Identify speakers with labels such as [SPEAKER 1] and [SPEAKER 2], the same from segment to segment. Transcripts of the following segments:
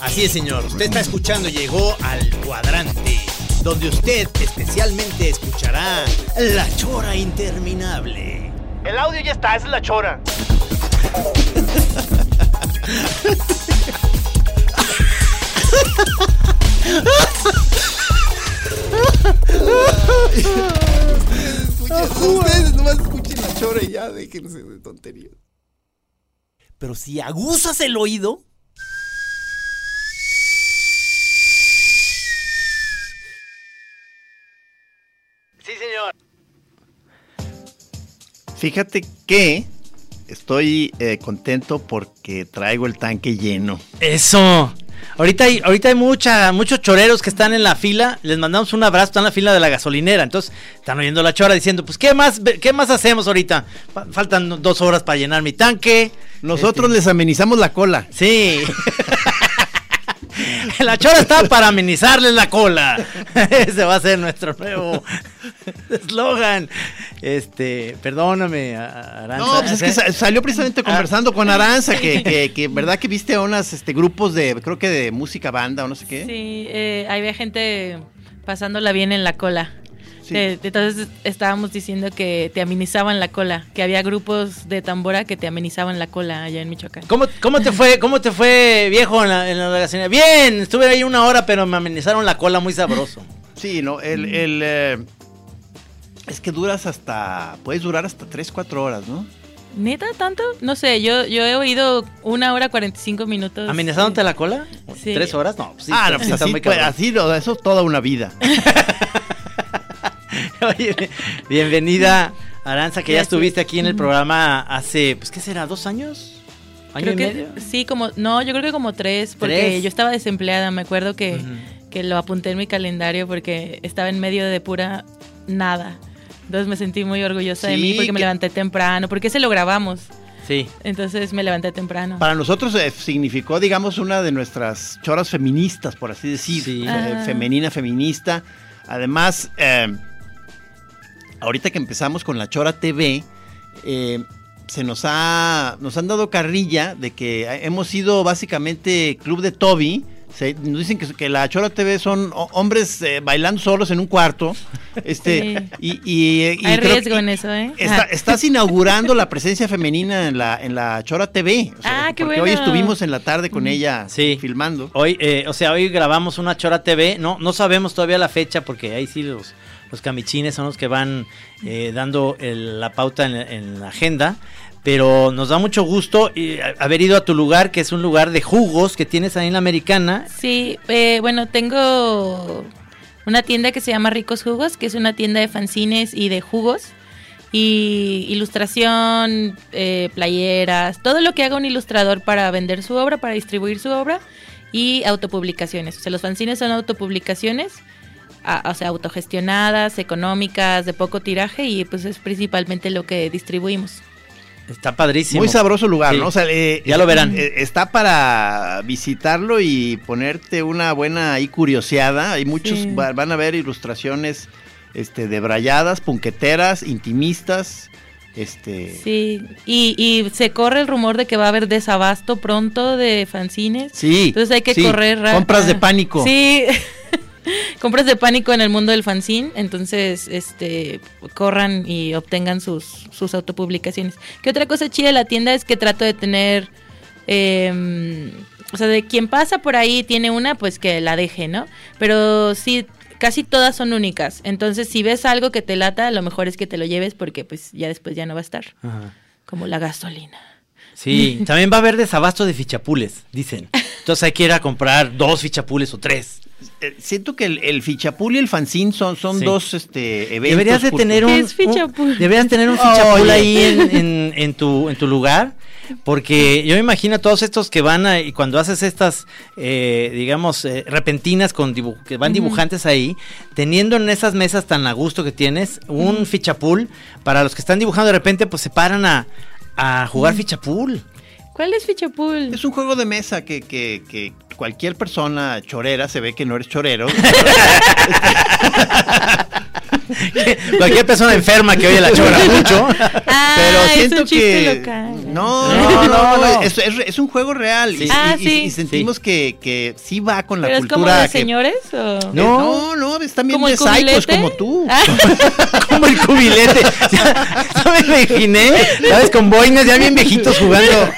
[SPEAKER 1] Así es, señor. Usted está escuchando, llegó al cuadrante, donde usted especialmente escuchará la chora interminable.
[SPEAKER 2] El audio ya está, esa es la Chora.
[SPEAKER 3] Ustedes nomás escuchen y ya déjense de tonterías.
[SPEAKER 1] Pero si aguzas el oído,
[SPEAKER 2] Sí, señor.
[SPEAKER 3] Fíjate que estoy eh, contento porque traigo el tanque lleno.
[SPEAKER 4] Eso. Ahorita hay, ahorita hay mucha, muchos choreros que están en la fila. Les mandamos un abrazo, están en la fila de la gasolinera. Entonces, están oyendo la chora diciendo, pues, ¿qué más, qué más hacemos ahorita? Fa- Faltan dos horas para llenar mi tanque.
[SPEAKER 3] Nosotros
[SPEAKER 4] Este,
[SPEAKER 3] les amenizamos la cola.
[SPEAKER 4] Sí. la chora está para amenizarles la cola. Ese va a ser nuestro nuevo eslogan. Este, perdóname, Aranza.
[SPEAKER 3] No, pues es que sa- salió precisamente conversando con Aranza, que, que, que, verdad que viste a unos este, grupos de, creo que de música banda o no sé qué.
[SPEAKER 5] Sí, eh, había gente pasándola bien en la cola.
[SPEAKER 3] Sí.
[SPEAKER 5] Entonces estábamos diciendo que te amenizaban la cola, que había grupos de tambora que te amenizaban la cola allá en Michoacán.
[SPEAKER 4] ¿Cómo, ¿Cómo te fue, cómo te fue, viejo, en la, en la? Bien, estuve ahí una hora, pero me amenizaron la cola muy sabroso.
[SPEAKER 3] Sí, no, el, el, eh, es que duras hasta, puedes durar hasta 3, 4 horas, ¿no?
[SPEAKER 5] ¿Neta tanto? No sé, yo, yo he oído una hora 45 minutos.
[SPEAKER 4] ¿Amenizándote la cola?
[SPEAKER 5] Sí.
[SPEAKER 4] ¿Tres horas? No, pues sí,
[SPEAKER 3] ah,
[SPEAKER 4] está-
[SPEAKER 3] no, pues
[SPEAKER 4] sí está
[SPEAKER 3] así,
[SPEAKER 4] muy
[SPEAKER 3] pues, así, eso es toda una vida.
[SPEAKER 4] Oye, bienvenida, Aranza, que ya estuviste aquí en el programa hace, pues, ¿qué será? ¿Dos años? ¿Año
[SPEAKER 5] Creo
[SPEAKER 4] y
[SPEAKER 5] que
[SPEAKER 4] medio?
[SPEAKER 5] sí, como no, yo creo que como tres, porque
[SPEAKER 4] ¿Tres?
[SPEAKER 5] yo estaba desempleada, me acuerdo que, que lo apunté en mi calendario porque estaba en medio de pura nada. Entonces me sentí muy orgullosa de
[SPEAKER 3] Sí,
[SPEAKER 5] mí porque me levanté temprano, porque ese lo grabamos.
[SPEAKER 4] Sí.
[SPEAKER 5] Entonces me levanté temprano.
[SPEAKER 3] Para nosotros eh, significó, digamos, una de nuestras choras feministas, por así decir.
[SPEAKER 4] Sí.
[SPEAKER 5] Ah.
[SPEAKER 3] Femenina, feminista. Además, eh, ahorita que empezamos con la Chora TV, eh, se nos ha nos han dado carrilla de que hemos sido básicamente club de Toby. Se- nos dicen que, que la Chora TV son ho- hombres eh, bailando solos en un cuarto. Este, y, y- y
[SPEAKER 5] Hay
[SPEAKER 3] creo
[SPEAKER 5] riesgo
[SPEAKER 3] que-
[SPEAKER 5] en eso, ¿eh?
[SPEAKER 3] Está- estás inaugurando la presencia femenina en la, en la Chora TV. O sea,
[SPEAKER 5] Ah, qué
[SPEAKER 3] porque
[SPEAKER 5] bueno.
[SPEAKER 3] hoy estuvimos en la tarde con ella
[SPEAKER 4] Sí.
[SPEAKER 3] filmando.
[SPEAKER 4] Hoy, eh, o sea, hoy grabamos una Chora TV. No, no sabemos todavía la fecha porque ahí sí los, los camichines son los que van eh, dando el- la pauta en, en la agenda. Pero nos da mucho gusto eh, haber ido a tu lugar, que es un lugar de jugos que tienes ahí en la americana.
[SPEAKER 5] Sí, eh, bueno, tengo una tienda que se llama Ricos Jugos, que es una tienda de fanzines y de jugos. Y ilustración, eh, playeras, todo lo que haga un ilustrador para vender su obra, para distribuir su obra. Y autopublicaciones. O sea, los fanzines son autopublicaciones, a- o sea, autogestionadas, económicas, de poco tiraje. Y pues es principalmente lo que distribuimos.
[SPEAKER 4] Está padrísimo.
[SPEAKER 3] Muy sabroso lugar,
[SPEAKER 4] Sí.
[SPEAKER 3] ¿no? O sea, eh,
[SPEAKER 4] Ya lo verán.
[SPEAKER 3] eh, está para visitarlo y ponerte una buena ahí curioseada. Hay muchos,
[SPEAKER 5] Sí.
[SPEAKER 3] va- van a ver ilustraciones este, de brayadas, punqueteras, intimistas. Este,
[SPEAKER 5] Sí, y, y se corre el rumor de que va a haber desabasto pronto de fanzines.
[SPEAKER 3] Sí,
[SPEAKER 5] Entonces hay que
[SPEAKER 3] sí,
[SPEAKER 5] correr rápido.
[SPEAKER 3] compras de pánico.
[SPEAKER 5] Sí. compras de pánico en el mundo del fanzine, entonces este corran y obtengan sus, sus autopublicaciones. Que otra cosa chida de la tienda es que trato de tener eh, o sea, de quien pasa por ahí tiene una, pues que la deje, ¿no? Pero sí casi todas son únicas. Entonces, si ves algo que te lata, lo mejor es que te lo lleves porque pues ya después ya no va a estar.
[SPEAKER 4] Ajá.
[SPEAKER 5] Como la gasolina.
[SPEAKER 4] Sí, también va a haber desabasto de fichapules, dicen. Entonces hay que ir a comprar dos fichapules o tres.
[SPEAKER 3] Eh, siento que el, el fichapul y el fanzine son, son
[SPEAKER 4] Sí.
[SPEAKER 3] dos este, eventos.
[SPEAKER 4] Deberías de tener un,
[SPEAKER 5] ¿Qué es fichapul?
[SPEAKER 4] un- deberías tener un fichapul ahí en, en- en tu, en tu lugar. Porque yo me imagino a todos estos que van a, y cuando haces estas, eh, digamos, eh, repentinas con que van dibujantes ahí, teniendo en esas mesas tan a gusto que tienes, un fichapul, para los que están dibujando de repente, pues se paran a, a jugar fichapul.
[SPEAKER 5] ¿Cuál es Fichapul?
[SPEAKER 3] Es un juego de mesa que, que, que cualquier persona chorera se ve que no eres chorero.
[SPEAKER 4] Cualquier persona enferma que oye la chora mucho.
[SPEAKER 5] Ah,
[SPEAKER 3] pero
[SPEAKER 5] es
[SPEAKER 3] siento
[SPEAKER 5] un chiste
[SPEAKER 3] que
[SPEAKER 5] local.
[SPEAKER 3] no,
[SPEAKER 4] No,
[SPEAKER 3] no, no,
[SPEAKER 4] no.
[SPEAKER 3] Es, es- es un juego real y,
[SPEAKER 4] Sí.
[SPEAKER 5] Ah,
[SPEAKER 3] y-
[SPEAKER 5] sí.
[SPEAKER 3] y sentimos que, que sí va con la
[SPEAKER 5] ¿Pero es como
[SPEAKER 3] cultura
[SPEAKER 5] de
[SPEAKER 3] que-
[SPEAKER 5] señores o...?
[SPEAKER 3] no, no, no, están bien
[SPEAKER 5] ¿Como
[SPEAKER 3] de psychos como tú.
[SPEAKER 5] Ah.
[SPEAKER 4] Como el cubilete. Ya, ya me imaginé, ¿sabes? Con boinas ya bien viejitos jugando.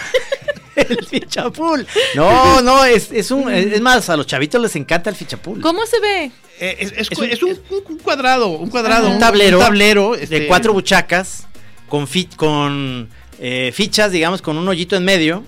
[SPEAKER 4] El fichapul. No, no, es, es un. Es más, a los chavitos les encanta el fichapul.
[SPEAKER 5] ¿Cómo se ve?
[SPEAKER 3] Eh, es, es
[SPEAKER 4] un-
[SPEAKER 3] es un, un cuadrado, un cuadrado,
[SPEAKER 4] un tablero,
[SPEAKER 3] un tablero este,
[SPEAKER 4] de cuatro buchacas con, fi- con eh, fichas, digamos, con un hoyito en medio.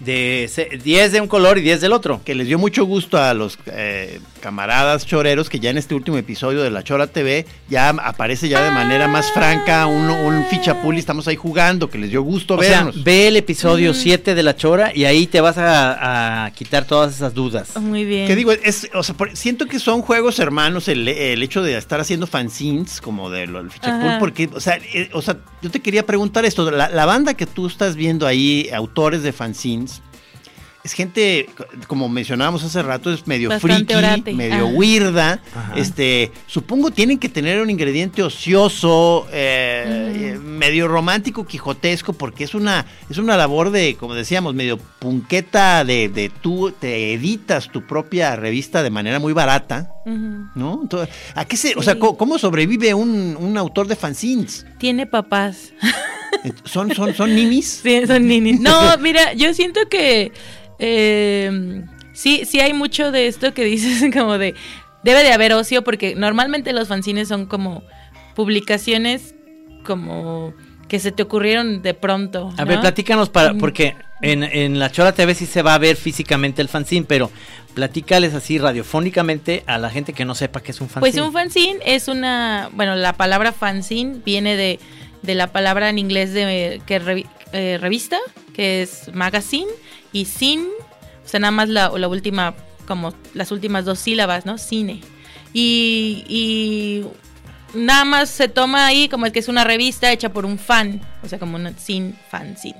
[SPEAKER 4] De se- 10 de un color y 10 del otro.
[SPEAKER 3] que les dio mucho gusto a los eh, camaradas choreros que ya en este último episodio de La Chora TV ya aparece ya de manera más franca un, un fichapul y estamos ahí jugando, que les dio gusto
[SPEAKER 4] O sea,
[SPEAKER 3] vernos.
[SPEAKER 4] ve el episodio 7 de La Chora y ahí te vas a, a quitar todas esas dudas.
[SPEAKER 5] Muy bien.
[SPEAKER 3] ¿Qué digo? Es, o sea, por- siento que son juegos hermanos el, el hecho de estar haciendo fanzines como del el fichapul, porque, o sea, eh, o sea, yo te quería preguntar esto, la, la banda que tú estás viendo ahí, autores de fanzines, es gente, como mencionábamos hace rato, es medio
[SPEAKER 5] Bastante
[SPEAKER 3] friki,
[SPEAKER 5] orate.
[SPEAKER 3] medio
[SPEAKER 5] Ajá.
[SPEAKER 3] este, supongo tienen que tener un ingrediente ocioso, eh, medio romántico, quijotesco, porque es una, es una labor de, como decíamos, medio punqueta de, de tú te editas tu propia revista de manera muy barata. ¿no? Entonces, ¿a qué se, o sea, cómo sobrevive un, un autor de fanzines?
[SPEAKER 5] Tiene papás.
[SPEAKER 3] ¿Son, son, son ninis?
[SPEAKER 5] Sí, son ninis. No, mira, yo siento que eh, sí, sí hay mucho de esto que dices como de debe de haber ocio porque normalmente los fanzines son como publicaciones como que se te ocurrieron de pronto.
[SPEAKER 4] A
[SPEAKER 5] ¿no?
[SPEAKER 4] ver, platícanos para, porque en, en la Chora TV sí se va a ver físicamente el fanzine, pero platícales así radiofónicamente a la gente que no sepa qué es un fanzine.
[SPEAKER 5] Pues un fanzine es una, bueno, la palabra fanzine viene de, de la palabra en inglés de que eh, revista, que es magazine, y sin, o sea, nada más la, la última, como las últimas dos sílabas, ¿no? Cine. Y, y nada más se toma ahí como que es una revista hecha por un fan, o sea, como una sin fanzine.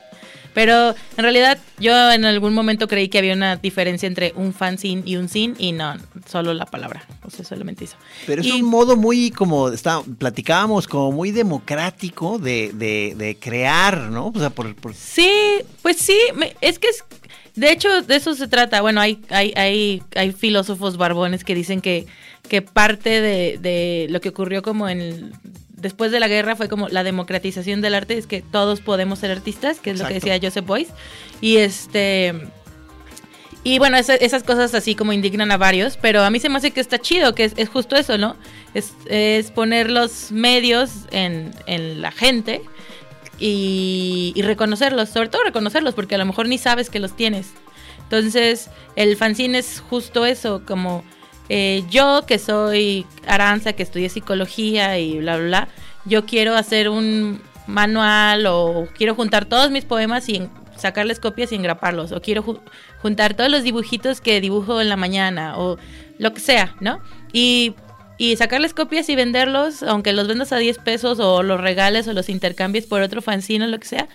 [SPEAKER 5] Pero en realidad yo en algún momento creí que había una diferencia entre un fanzine y un sin y no, solo la palabra, o sea, solamente eso.
[SPEAKER 3] Pero es
[SPEAKER 5] Y-
[SPEAKER 3] un modo muy, como está, platicábamos, como muy democrático de, de, de crear, ¿no? O sea, por, por-
[SPEAKER 5] Sí, pues sí, me- es que es, de hecho de eso se trata. Bueno, hay, hay, hay, hay filósofos barbones que dicen que, que parte de, de lo que ocurrió como en el- después de la guerra fue como la democratización del arte, es que todos podemos ser artistas, que es lo que decía Joseph Boyce. Y este y bueno, esa- esas cosas así como indignan a varios, pero a mí se me hace que está chido, que es, es justo eso, ¿no? Es, es poner los medios en, en la gente y, reconocerlos, sobre todo reconocerlos, porque a lo mejor ni sabes que los tienes. Entonces, el fanzine es justo eso, como eh, yo que soy Aranza, que estudié psicología y bla, bla, bla, yo quiero hacer un manual o quiero juntar todos mis poemas y sacarles copias y engraparlos, o quiero ju- juntar todos los dibujitos que dibujo en la mañana, o lo que sea, ¿no? Y, y sacarles copias y venderlos, aunque los vendas a 10 pesos o los regales o los intercambies por otro fanzine o lo que sea.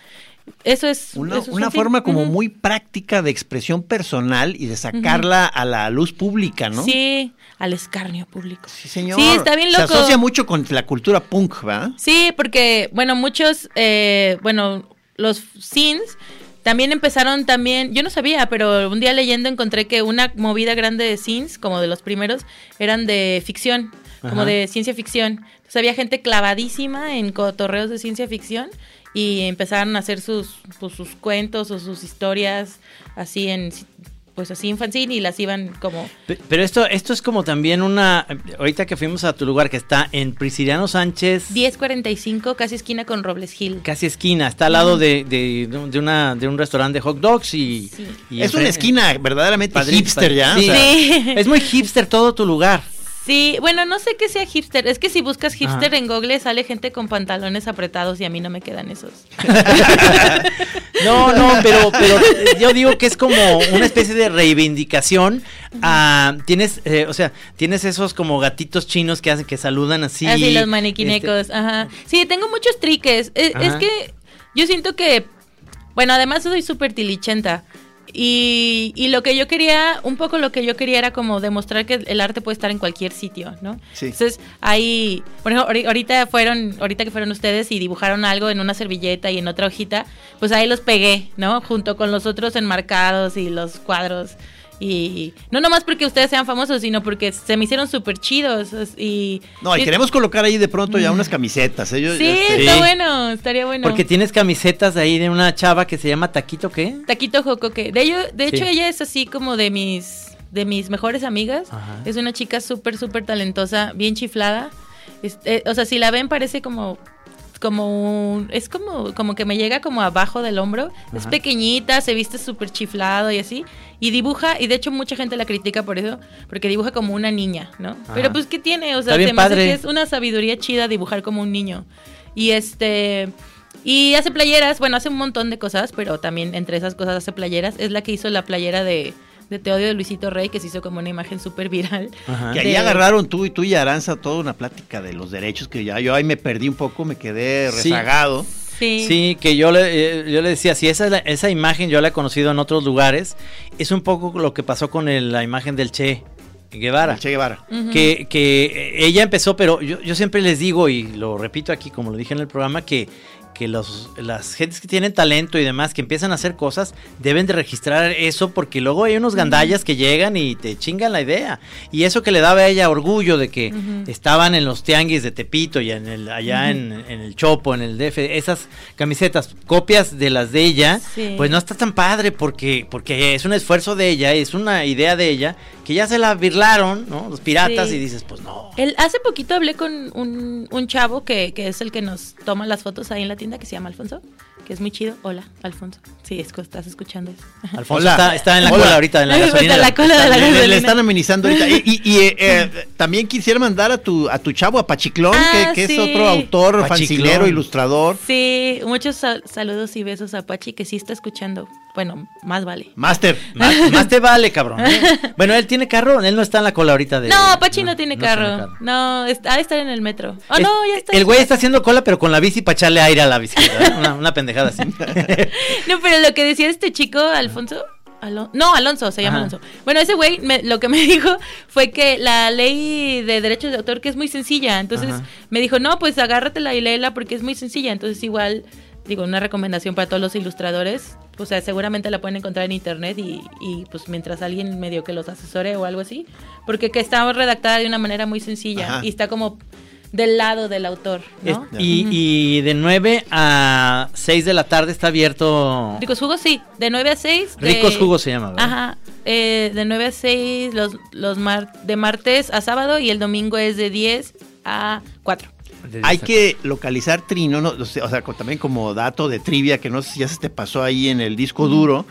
[SPEAKER 5] Eso es
[SPEAKER 3] una,
[SPEAKER 5] eso es
[SPEAKER 3] una
[SPEAKER 5] fanzine.
[SPEAKER 3] forma como muy práctica de expresión personal y de sacarla a la luz pública, ¿no?
[SPEAKER 5] Sí, al escarnio público.
[SPEAKER 3] Sí, señor.
[SPEAKER 5] Sí, está bien loco.
[SPEAKER 3] Se asocia mucho con la cultura punk, ¿verdad?
[SPEAKER 5] Sí, porque, bueno, muchos, eh, bueno, los scenes también empezaron también, yo no sabía, pero un día leyendo encontré que una movida grande de scenes, como de los primeros, eran de ficción, como de ciencia ficción. Entonces había gente clavadísima en cotorreos de ciencia ficción y empezaron a hacer sus, pues, sus cuentos o sus historias así en pues así en fanzine y las iban como
[SPEAKER 4] Pe- Pero esto, esto es como también una. Ahorita que fuimos a tu lugar que está en Prisciliano Sánchez.
[SPEAKER 5] 10.45, casi esquina con Robles Hill.
[SPEAKER 4] Casi esquina, está al lado de, de, de una, de un restaurante de hot dogs y.
[SPEAKER 5] Sí.
[SPEAKER 4] y
[SPEAKER 3] Es una esquina verdaderamente
[SPEAKER 4] Padrín-
[SPEAKER 3] hipster ya.
[SPEAKER 4] Sí.
[SPEAKER 3] o sea,
[SPEAKER 5] Sí.
[SPEAKER 4] Es muy hipster todo tu lugar.
[SPEAKER 5] Sí, bueno, no sé qué sea hipster. Es que si buscas hipster
[SPEAKER 4] Ajá.
[SPEAKER 5] en Google sale gente con pantalones apretados y a mí no me quedan esos.
[SPEAKER 4] No, no, pero, pero yo digo que es como una especie de reivindicación. a- tienes, eh, o sea, tienes esos como gatitos chinos que hacen, que saludan así.
[SPEAKER 5] Así los maniquinecos,
[SPEAKER 4] este,
[SPEAKER 5] ajá. Sí, tengo muchos triques. Es, es
[SPEAKER 4] Ajá.
[SPEAKER 5] que yo siento que, bueno, además soy súper tilichenta. Y, y lo que yo quería, un poco lo que yo quería era como demostrar que el arte puede estar en cualquier sitio, ¿no?
[SPEAKER 3] Sí.
[SPEAKER 5] Entonces, ahí, por ejemplo, ahori- ahorita fueron, ahorita que fueron ustedes y dibujaron algo en una servilleta y en otra hojita, pues ahí los pegué, ¿no? Junto con los otros enmarcados y los cuadros. Y no nomás porque ustedes sean famosos, sino porque se me hicieron súper chidos. Y,
[SPEAKER 3] No, y
[SPEAKER 5] y-
[SPEAKER 3] queremos colocar ahí de pronto ya unas camisetas. ¿eh? Yo-
[SPEAKER 5] Sí,
[SPEAKER 3] este,
[SPEAKER 5] está
[SPEAKER 4] Sí.
[SPEAKER 5] bueno, estaría bueno.
[SPEAKER 4] Porque tienes camisetas ahí de una chava que se llama Taquito, ¿qué?
[SPEAKER 5] Taquito Jocoque. De ello, de hecho, ella es así como de mis, de mis mejores amigas.
[SPEAKER 4] Ajá.
[SPEAKER 5] Es una chica súper, súper talentosa, bien chiflada. Es- eh, o sea, si la ven parece como como un, es como como que me llega como abajo del hombro. Es pequeñita se viste súper chiflado y así. Y dibuja y de hecho mucha gente la critica por eso porque dibuja como una niña no pero pues qué tiene o sea
[SPEAKER 4] Está bien
[SPEAKER 5] se me hace
[SPEAKER 4] padre.
[SPEAKER 5] que es una sabiduría chida dibujar como un niño. Y este y hace playeras, bueno, hace un montón de cosas, pero también entre esas cosas hace playeras. Es la que hizo la playera de, de Te odio de Luisito Rey, que se hizo como una imagen súper viral.
[SPEAKER 4] Ajá.
[SPEAKER 3] Que ahí
[SPEAKER 5] de-
[SPEAKER 3] agarraron tú y tú y Aranza toda una plática de los derechos que ya yo ahí me perdí un poco, me quedé rezagado.
[SPEAKER 5] Sí.
[SPEAKER 4] Sí, que yo le, eh, yo le decía, si esa, es la- esa imagen yo la he conocido en otros lugares, es un poco lo que pasó con el- la imagen del Che Guevara.
[SPEAKER 3] El Che Guevara.
[SPEAKER 4] Que, que ella empezó, pero yo, yo siempre les digo, y lo repito aquí, como lo dije en el programa, que, que los, las gentes que tienen talento y demás, que empiezan a hacer cosas, deben de registrar eso, porque luego hay unos gandallas que llegan y te chingan la idea. Y eso que le daba a ella orgullo de que estaban en los tianguis de Tepito y en el, allá en, en el Chopo, en el DF, esas camisetas, copias de las de ella,
[SPEAKER 5] Sí.
[SPEAKER 4] pues no está tan padre porque, porque es un esfuerzo de ella, es una idea de ella, que ya se la birlaron, ¿no? Los piratas
[SPEAKER 5] Sí.
[SPEAKER 4] y dices, pues no.
[SPEAKER 5] El, hace poquito hablé con un, un chavo que, que es el que nos toma las fotos ahí en la tienda, que se llama Alfonso, que es muy chido. Hola, Alfonso. Sí, es que estás escuchando eso.
[SPEAKER 4] Alfonso
[SPEAKER 3] Hola.
[SPEAKER 4] está, está en la
[SPEAKER 3] Hola.
[SPEAKER 4] cola ahorita, en la
[SPEAKER 5] Está
[SPEAKER 4] gasolina.
[SPEAKER 5] en la cola de la
[SPEAKER 3] Le- le,
[SPEAKER 5] gasolina.
[SPEAKER 3] están amenizando ahorita. Y, y- y, eh, eh, también quisiera mandar a tu, a tu chavo, a Pachiclón,
[SPEAKER 5] Ah,
[SPEAKER 3] que, que
[SPEAKER 5] sí.
[SPEAKER 3] es otro autor,
[SPEAKER 4] Pachiclón.
[SPEAKER 3] fancinero, ilustrador.
[SPEAKER 5] Sí, muchos sal- saludos y besos a Pachi, que sí está escuchando. Bueno, más vale.
[SPEAKER 4] Más, más te vale, cabrón. ¿eh? Bueno, él tiene carro, él no está en la cola ahorita de.
[SPEAKER 5] No, Pachi no, tiene carro. No, está, ha de estar en el metro. Oh,
[SPEAKER 4] Es-
[SPEAKER 5] no, ya está.
[SPEAKER 4] El güey está haciendo cola, pero con la bici para echarle aire a la bicicleta. ¿eh? Una, una pendejada así.
[SPEAKER 5] No, pero lo que decía este chico, Alfonso. Alon- no, Alonso, se llama
[SPEAKER 4] Ajá.
[SPEAKER 5] Alonso. Bueno, ese güey me- lo que me dijo fue que la ley de derechos de autor que es muy sencilla. Entonces
[SPEAKER 4] Ajá.
[SPEAKER 5] me dijo, no, pues agárratela y léela porque es muy sencilla. Entonces igual, digo, una recomendación para todos los ilustradores. O sea, seguramente la pueden encontrar en internet y, y, pues mientras alguien medio que los asesore o algo así. Porque que está redactada de una manera muy sencilla
[SPEAKER 3] Ajá.
[SPEAKER 5] y está como del lado del autor,
[SPEAKER 4] Es-
[SPEAKER 5] ¿no?
[SPEAKER 4] y, y de 9 a 6 de la tarde está abierto.
[SPEAKER 5] Ricos Jugos, sí, de 9 a 6. de-
[SPEAKER 4] Ricos Jugos se llama, ¿verdad?
[SPEAKER 5] Ajá, eh, de 9 a 6 los, los mar- de martes a sábado y el domingo es de 10 a 4.
[SPEAKER 3] Hay que localizar Trino, no, o sea, también como dato de trivia, que no sé si ya se te pasó ahí en el disco duro.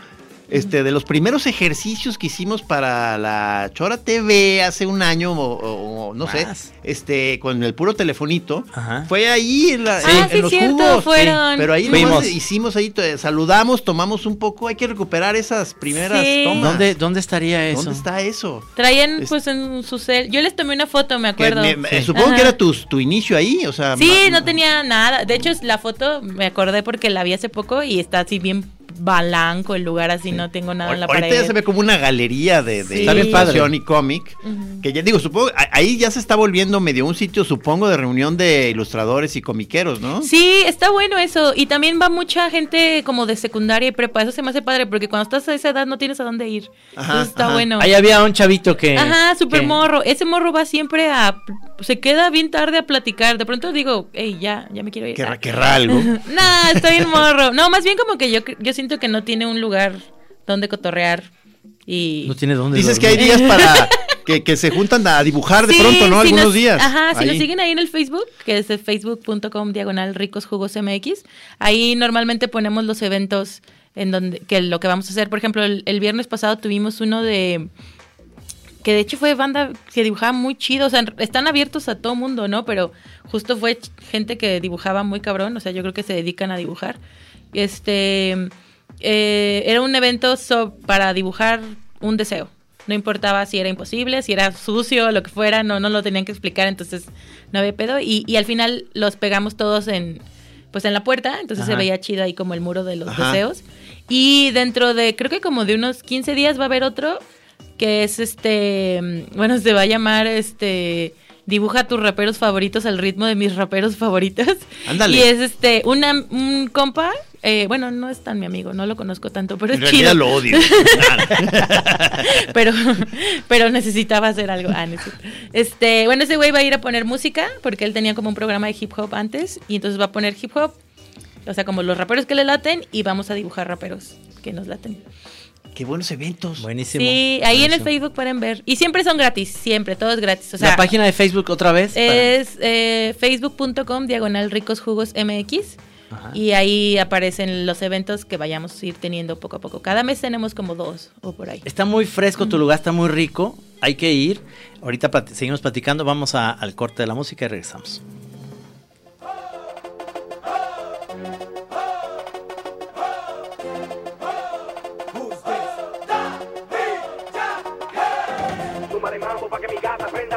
[SPEAKER 3] Este, de los primeros ejercicios que hicimos para la Chora TV hace un año o, no sé,
[SPEAKER 4] Más.
[SPEAKER 3] este, con el puro telefonito,
[SPEAKER 4] Ajá.
[SPEAKER 3] fue ahí en, la-
[SPEAKER 5] Sí.
[SPEAKER 3] en-
[SPEAKER 5] Ah,
[SPEAKER 3] en
[SPEAKER 5] sí,
[SPEAKER 3] los
[SPEAKER 5] cierto,
[SPEAKER 3] jugos.
[SPEAKER 5] fueron.
[SPEAKER 3] Pero ahí nomás hicimos ahí, saludamos, tomamos un poco, hay que recuperar esas primeras
[SPEAKER 5] Sí.
[SPEAKER 3] tomas.
[SPEAKER 4] ¿Dónde, ¿Dónde estaría eso?
[SPEAKER 3] ¿Dónde está eso?
[SPEAKER 5] Traían
[SPEAKER 3] Es-
[SPEAKER 5] pues en su cel. Yo les tomé una foto, me acuerdo.
[SPEAKER 3] me-
[SPEAKER 4] Sí.
[SPEAKER 3] Supongo que era tu, tu inicio ahí, o sea.
[SPEAKER 5] Sí, no tenía nada. De hecho, es la foto me acordé porque la vi hace poco y está así bien blanco el lugar así, no tengo nada en la
[SPEAKER 3] Ahorita
[SPEAKER 5] pared.
[SPEAKER 3] ya se ve como una galería de, de
[SPEAKER 5] Sí.
[SPEAKER 3] Y cómic. Que ya digo, supongo, ahí ya se está volviendo medio un sitio, supongo, de reunión de ilustradores y comiqueros, ¿no?
[SPEAKER 5] Sí, está bueno eso. Y también va mucha gente como de secundaria y prepa. Eso se me hace padre porque cuando estás a esa edad no tienes a dónde ir.
[SPEAKER 3] Ajá,
[SPEAKER 5] Entonces está
[SPEAKER 3] ajá.
[SPEAKER 5] bueno.
[SPEAKER 4] Ahí había un chavito que.
[SPEAKER 5] Ajá, super
[SPEAKER 4] que-
[SPEAKER 5] morro. Ese morro va siempre a. Se queda bien tarde a platicar. De pronto digo, hey, ya, ya me quiero ir.
[SPEAKER 3] Querrá, querrá algo.
[SPEAKER 5] nah, está bien morro. No, más bien como que yo, yo siento que no tiene un lugar donde cotorrear. Y.
[SPEAKER 4] No tiene dónde.
[SPEAKER 3] Dices que hay días para que, que se juntan a dibujar de
[SPEAKER 5] Sí,
[SPEAKER 3] pronto, ¿no?
[SPEAKER 5] si
[SPEAKER 3] Algunos
[SPEAKER 5] nos-
[SPEAKER 3] días.
[SPEAKER 5] Ajá, si nos siguen ahí en el Facebook, que es facebook.com diagonal ricos jugos MX, ahí normalmente ponemos los eventos en donde, que lo que vamos a hacer. Por ejemplo, el, el viernes pasado tuvimos uno de que de hecho fue banda que dibujaba muy chido, o sea, están abiertos a todo mundo, ¿no? Pero justo fue gente que dibujaba muy cabrón, o sea, yo creo que se dedican a dibujar. Este, eh, era un evento so- para dibujar un deseo. No importaba si era imposible, si era sucio, lo que fuera, no, no lo tenían que explicar, entonces no había pedo. Y, y al final los pegamos todos en, pues en la puerta, entonces se veía chido ahí como el muro de los
[SPEAKER 3] Ajá.
[SPEAKER 5] deseos. Y dentro de, creo que como de unos 15 días va a haber otro que es este, mm, bueno, se va a llamar este dibuja tus raperos favoritos al ritmo de mis raperos favoritos.
[SPEAKER 3] Ándale.
[SPEAKER 5] Y es este una, un compa, eh, bueno, no es tan mi amigo, no lo conozco tanto, pero
[SPEAKER 3] En
[SPEAKER 5] es
[SPEAKER 3] realidad
[SPEAKER 5] chido.
[SPEAKER 3] lo odio.
[SPEAKER 5] pero, pero necesitaba hacer algo. Ah. Este, bueno, ese güey va a ir a poner música porque él tenía como un programa de hip hop antes y entonces va a poner hip hop, o sea, como los raperos que le laten y vamos a dibujar raperos que nos laten.
[SPEAKER 3] Qué buenos eventos.
[SPEAKER 4] Buenísimo.
[SPEAKER 5] Sí, ahí en el. Facebook pueden ver. Y siempre son gratis, siempre, todo es gratis. O sea,
[SPEAKER 4] la página de Facebook otra vez. para-
[SPEAKER 5] es eh, facebook.com diagonal ricos jugos MX.
[SPEAKER 4] Ajá.
[SPEAKER 5] Y ahí aparecen los eventos que vayamos a ir teniendo poco a poco. Cada mes tenemos como dos o por ahí.
[SPEAKER 4] Está muy fresco tu lugar, está muy rico. Hay que ir. Ahorita seguimos platicando. Vamos a- al corte de la música y regresamos.
[SPEAKER 6] Súmale mambo pa' que mi gata prenda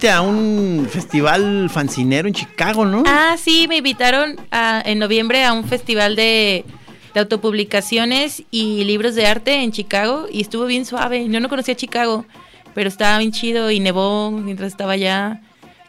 [SPEAKER 3] fuiste a un festival fancinero en Chicago, ¿no?
[SPEAKER 5] Ah, sí, me invitaron a- en noviembre a un festival de, de autopublicaciones y libros de arte en Chicago y estuvo bien suave. Yo no conocía Chicago, pero estaba bien chido y nevó mientras estaba allá.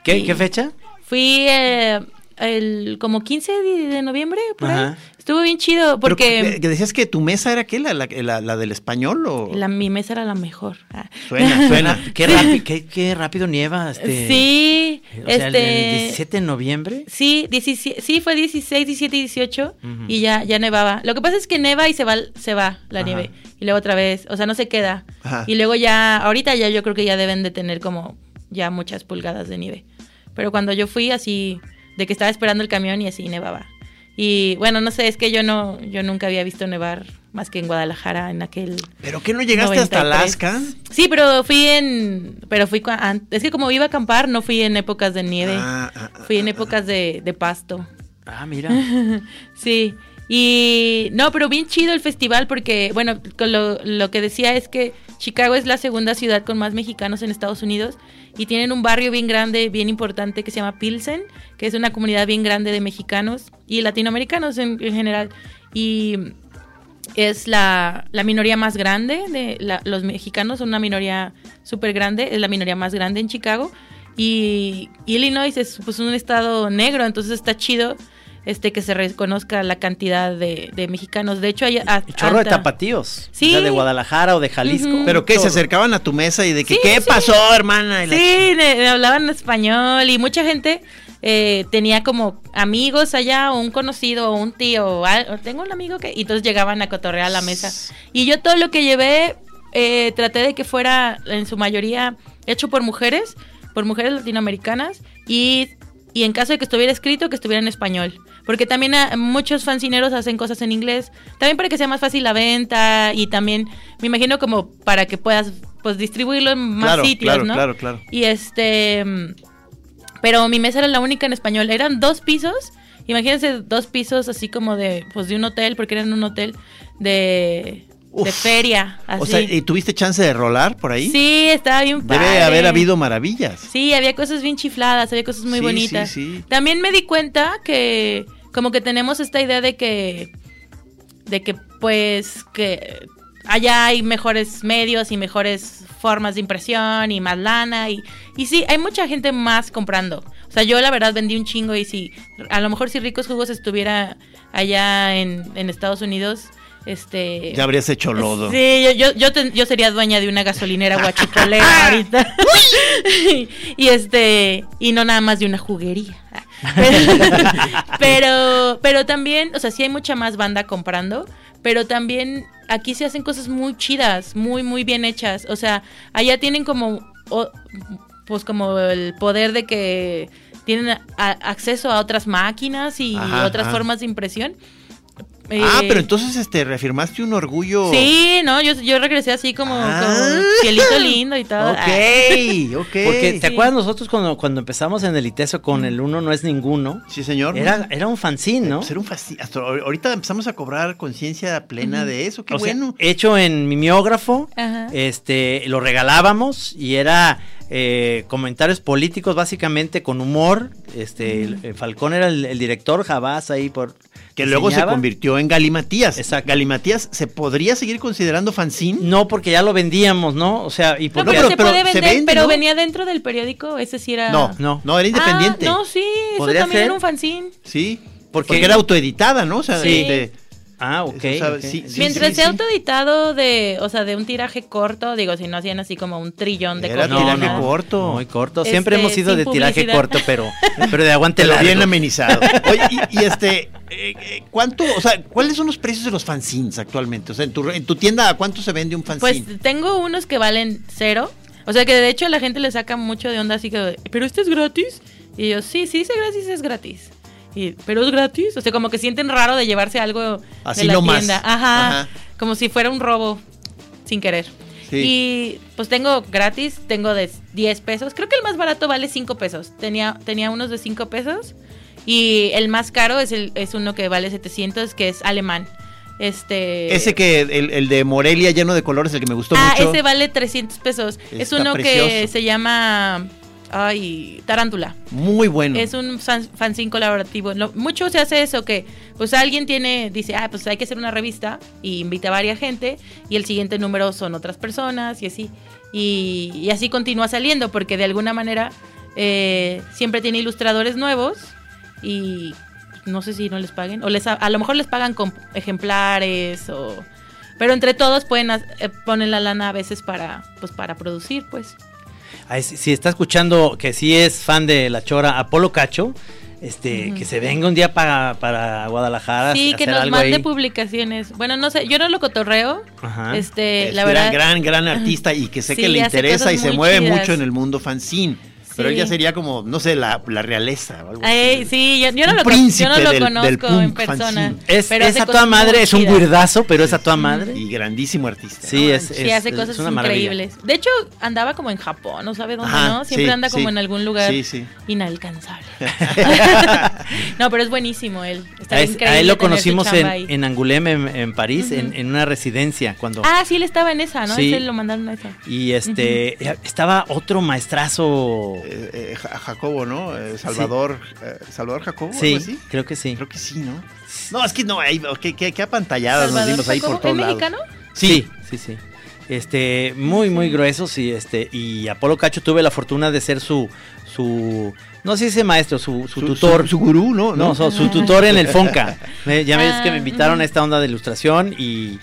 [SPEAKER 4] ¿Qué, qué fecha?
[SPEAKER 5] Fui eh, el como 15 de, de noviembre, por ahí. Estuvo bien chido porque
[SPEAKER 3] que, decías que tu mesa era qué, la, la, la- la del español o
[SPEAKER 5] la, mi mesa era la mejor. Ah.
[SPEAKER 3] suena, suena.
[SPEAKER 4] Qué, rápido, qué, qué rápido nieva. Este,
[SPEAKER 5] Sí,
[SPEAKER 4] O sea, el- el
[SPEAKER 5] este,
[SPEAKER 4] 17 de noviembre.
[SPEAKER 5] Sí, 17 sí, fue 16, 17 y 18
[SPEAKER 4] Ujú.
[SPEAKER 5] y ya, ya nevaba. Lo que pasa es que neva y se va, se va la
[SPEAKER 4] Ajá.
[SPEAKER 5] nieve. Y luego otra vez, o sea, no se queda.
[SPEAKER 3] Ajá.
[SPEAKER 5] Y luego ya, ahorita ya yo creo que ya deben de tener como ya muchas pulgadas de nieve. Pero cuando yo fui así, de que estaba esperando el camión y así nevaba. Y bueno, no sé, es que yo no, yo nunca había visto nevar más que en Guadalajara en aquel
[SPEAKER 3] ¿Pero qué no llegaste hasta
[SPEAKER 5] 93.
[SPEAKER 3] Alaska?
[SPEAKER 5] Sí, pero fui en. Pero fui. Es que como iba a acampar, no fui en épocas de nieve.
[SPEAKER 3] Ah, ah, ah,
[SPEAKER 5] fui en épocas de, de pasto.
[SPEAKER 4] Ah, mira.
[SPEAKER 5] Sí. Y. No, pero bien chido el festival porque, bueno, lo, lo que decía es que Chicago es la segunda ciudad con más mexicanos en Estados Unidos. Y tienen un barrio bien grande, bien importante que se llama Pilsen, que es una comunidad bien grande de mexicanos y latinoamericanos en, en general. Y es la, la minoría más grande de la- los mexicanos son una minoría súper grande es la minoría más grande en Chicago y Illinois es pues un estado negro entonces está chido este que se reconozca la cantidad de, de mexicanos de hecho hay a-
[SPEAKER 4] Y chorro de tapatíos.
[SPEAKER 5] Sí.
[SPEAKER 4] O sea, de Guadalajara o de Jalisco.
[SPEAKER 3] ¿Pero qué? ¿Se acercaban a tu mesa y de que
[SPEAKER 5] Sí,
[SPEAKER 3] qué
[SPEAKER 5] sí.
[SPEAKER 3] pasó, hermana? Y
[SPEAKER 5] Sí, me, me hablaban español y mucha gente eh, tenía como amigos allá o un conocido o un tío o, al- o tengo un amigo que y entonces llegaban a cotorrear a la mesa y yo todo lo que llevé eh, traté de que fuera en su mayoría hecho por mujeres por mujeres latinoamericanas y y en caso de que estuviera escrito que estuviera en español porque también ah, muchos fancineros hacen cosas en inglés también para que sea más fácil la venta y también me imagino como para que puedas pues distribuirlo en más
[SPEAKER 3] Claro,
[SPEAKER 5] sitios
[SPEAKER 3] claro,
[SPEAKER 5] no
[SPEAKER 3] claro, claro.
[SPEAKER 5] y este. mm, Pero mi mesa era la única en español. Eran dos pisos. Imagínense dos pisos así como de. Pues de un hotel, porque eran un hotel de. De feria. Así.
[SPEAKER 3] O sea, ¿y tuviste chance de rolar por ahí?
[SPEAKER 5] sí, estaba bien
[SPEAKER 3] Debe
[SPEAKER 5] padre.
[SPEAKER 3] haber habido maravillas.
[SPEAKER 5] Sí, había cosas bien chifladas, había cosas muy
[SPEAKER 3] Sí,
[SPEAKER 5] bonitas.
[SPEAKER 3] sí, sí.
[SPEAKER 5] También me di cuenta que como que tenemos esta idea de que de que pues que allá hay mejores medios y mejores formas de impresión y más lana y, y sí, hay mucha gente más comprando. O sea, yo la verdad vendí un chingo y si a lo mejor si Ricos Jugos estuviera allá en, en Estados Unidos, este
[SPEAKER 3] Ya habrías hecho lodo.
[SPEAKER 5] Sí, yo, yo, yo, ten- yo sería dueña de una gasolinera guachicolera ahorita. y este, y no nada más de una juguería. Pero, pero también, o sea, sí hay mucha más banda comprando, pero también aquí se hacen cosas muy chidas, muy, muy bien hechas. O sea, allá tienen como, o- pues como el poder de que tienen a- acceso a otras máquinas y
[SPEAKER 3] Ajá,
[SPEAKER 5] otras
[SPEAKER 3] ajá.
[SPEAKER 5] formas de impresión.
[SPEAKER 3] Ah,
[SPEAKER 5] Eh,
[SPEAKER 3] pero entonces este reafirmaste un orgullo.
[SPEAKER 5] Sí, no, yo, yo regresé así como,
[SPEAKER 3] Ah.
[SPEAKER 5] como cielito lindo y todo. Ah.
[SPEAKER 3] Ok, ok.
[SPEAKER 4] Porque, ¿te
[SPEAKER 5] Sí.
[SPEAKER 4] acuerdas nosotros cuando, cuando empezamos en el ITESO con el uno no es ninguno?
[SPEAKER 3] Sí, señor.
[SPEAKER 4] Era, era un fanzine, ¿no?
[SPEAKER 3] Pues era un hasta ahor- ahorita empezamos a cobrar conciencia plena de eso. Qué
[SPEAKER 4] O sea,
[SPEAKER 3] bueno.
[SPEAKER 4] hecho en mimeógrafo,
[SPEAKER 5] Ajá.
[SPEAKER 4] este, lo regalábamos y era eh, comentarios políticos básicamente con humor. Este, el- el Falcón era el, el director, Jabás ahí por
[SPEAKER 3] que luego se convirtió en Galimatías.
[SPEAKER 4] Exacto.
[SPEAKER 3] Galimatías, ¿se podría seguir considerando fanzine?
[SPEAKER 4] No, porque ya lo vendíamos, ¿no? O sea, y
[SPEAKER 5] No,
[SPEAKER 4] porque
[SPEAKER 5] pero,
[SPEAKER 3] pero-
[SPEAKER 5] se
[SPEAKER 3] pero
[SPEAKER 5] puede
[SPEAKER 3] se
[SPEAKER 5] vender,
[SPEAKER 3] vende,
[SPEAKER 5] pero
[SPEAKER 3] ¿no?
[SPEAKER 5] venía dentro del periódico, ese sí era...
[SPEAKER 3] No,
[SPEAKER 4] No.
[SPEAKER 3] no, era independiente.
[SPEAKER 5] Ah, no, sí, eso
[SPEAKER 4] ¿Podría
[SPEAKER 5] también
[SPEAKER 4] ser?
[SPEAKER 5] era un fanzine.
[SPEAKER 3] Sí,
[SPEAKER 4] Porque-
[SPEAKER 3] porque, era autoeditada, ¿no? O sea,
[SPEAKER 5] Sí.
[SPEAKER 3] este,
[SPEAKER 4] Ah, ok.
[SPEAKER 3] O sea,
[SPEAKER 4] ok.
[SPEAKER 3] sí, sí,
[SPEAKER 5] Mientras
[SPEAKER 3] sí,
[SPEAKER 5] sea
[SPEAKER 3] sí.
[SPEAKER 5] autoeditado de, o sea, de un tiraje corto, digo, si no hacían así como un trillón de
[SPEAKER 3] Era tiraje corto.
[SPEAKER 4] Muy corto. Siempre
[SPEAKER 5] Este,
[SPEAKER 4] hemos sido
[SPEAKER 5] sin
[SPEAKER 4] de tiraje corto, pero, pero de aguante
[SPEAKER 3] Pero
[SPEAKER 4] largo.
[SPEAKER 3] bien amenizado. Oye, y, y este, eh, eh, ¿cuánto, o sea, cuáles son los precios de los fanzines actualmente? O sea, en tu, en tu tienda, ¿a cuánto se vende un
[SPEAKER 5] Pues
[SPEAKER 3] fanzine?
[SPEAKER 5] tengo unos que valen cero. O sea que de hecho la gente le saca mucho de onda así que, ¿pero este es gratis? Y yo, sí, sí, dice gratis, es gratis. Y, ¿pero es gratis? O sea, como que sienten raro de llevarse algo
[SPEAKER 3] Así
[SPEAKER 5] de la
[SPEAKER 3] nomás.
[SPEAKER 5] tienda. Ajá,
[SPEAKER 3] Ajá.
[SPEAKER 5] Como si fuera un robo sin querer.
[SPEAKER 3] Sí.
[SPEAKER 5] Y pues tengo gratis, tengo de 10 pesos. Creo que el más barato vale 5 pesos. Tenía, tenía unos de 5 pesos. Y el más caro es, el, es uno que vale 700, que es alemán. Este
[SPEAKER 3] Ese que, el, el de Morelia lleno de colores, el que me gustó
[SPEAKER 5] Ah,
[SPEAKER 3] mucho.
[SPEAKER 5] ese vale 300 pesos. es uno que se llama ay, Tarántula.
[SPEAKER 3] Muy bueno.
[SPEAKER 5] Es un fan- fanzine colaborativo. Lo- mucho se hace eso, que pues alguien tiene, dice, ah, pues hay que hacer una revista y invita a varias gente y el siguiente número son otras personas y así. Y, y así continúa saliendo porque de alguna manera eh, siempre tiene ilustradores nuevos y no sé si no les paguen o les a, a lo mejor les pagan con ejemplares o pero entre todos pueden eh, poner la lana a veces para pues para producir pues
[SPEAKER 4] si, está escuchando que sí es fan de la chora Apolo Cacho, este,
[SPEAKER 5] Ujú.
[SPEAKER 4] que se venga un día para, para Guadalajara.
[SPEAKER 5] Sí, que nos mande
[SPEAKER 4] ahí.
[SPEAKER 5] publicaciones. Bueno, no sé, yo no lo cotorreo.
[SPEAKER 4] Ajá.
[SPEAKER 5] Este,
[SPEAKER 3] Es
[SPEAKER 5] la
[SPEAKER 3] gran,
[SPEAKER 5] verdad.
[SPEAKER 3] gran, gran artista y que sé
[SPEAKER 5] Sí,
[SPEAKER 3] que le interesa y se mueve
[SPEAKER 5] chidas.
[SPEAKER 3] mucho en el mundo fanzine. Pero ella sería como, no sé, la, la realeza o algo
[SPEAKER 5] Ay,
[SPEAKER 3] así.
[SPEAKER 5] sí, yo, yo no lo, yo no lo
[SPEAKER 3] del- del
[SPEAKER 5] conozco en
[SPEAKER 3] punk
[SPEAKER 5] persona.
[SPEAKER 4] Es,
[SPEAKER 5] pero
[SPEAKER 4] es
[SPEAKER 5] hace
[SPEAKER 4] a
[SPEAKER 5] cosas
[SPEAKER 4] toda madre, es un weirdazo, pero es a toda madre.
[SPEAKER 3] Y grandísimo artista.
[SPEAKER 4] Sí,
[SPEAKER 3] ¿no?
[SPEAKER 4] es,
[SPEAKER 5] Sí,
[SPEAKER 4] es-
[SPEAKER 5] hace
[SPEAKER 4] es
[SPEAKER 5] cosas
[SPEAKER 4] maravilla.
[SPEAKER 5] increíbles. De hecho, andaba como en Japón, no sabe dónde,
[SPEAKER 3] Ajá,
[SPEAKER 5] ¿no? Siempre
[SPEAKER 3] sí,
[SPEAKER 5] anda como
[SPEAKER 3] sí.
[SPEAKER 5] en algún lugar
[SPEAKER 3] Sí, sí.
[SPEAKER 5] inalcanzable. no, pero es buenísimo él. Está
[SPEAKER 4] A,
[SPEAKER 5] increíble.
[SPEAKER 4] a él lo conocimos en, en Angoulême, en, en París, en,
[SPEAKER 5] Ujú.
[SPEAKER 4] en una residencia. cuando
[SPEAKER 5] Ah, sí, él estaba en esa, ¿no?
[SPEAKER 4] Sí.
[SPEAKER 5] Ese lo mandaron a esa.
[SPEAKER 4] Y este estaba otro maestrazo.
[SPEAKER 3] Eh, eh, Ja- Jacobo, ¿no? Eh, Salvador, eh, Salvador Jacobo,
[SPEAKER 4] Sí,
[SPEAKER 3] algo así.
[SPEAKER 4] creo que sí.
[SPEAKER 3] Creo que sí, ¿no? No, es que no, ahí, qué, qué, qué apantalladas nos dimos ahí
[SPEAKER 5] Jacobo,
[SPEAKER 3] por todos
[SPEAKER 5] ¿es
[SPEAKER 3] lados.
[SPEAKER 5] mexicano?
[SPEAKER 4] Sí, sí, sí. Este, muy, muy gruesos y este, y Apolo Cacho tuve la fortuna de ser su, su, no sé si ese maestro, su, su
[SPEAKER 3] Su-
[SPEAKER 4] tutor.
[SPEAKER 3] Su, su gurú, ¿no?
[SPEAKER 4] no, su, su tutor en el Fonca. Me- ya ves que me
[SPEAKER 5] Ah,
[SPEAKER 4] invitaron a esta onda de ilustración y,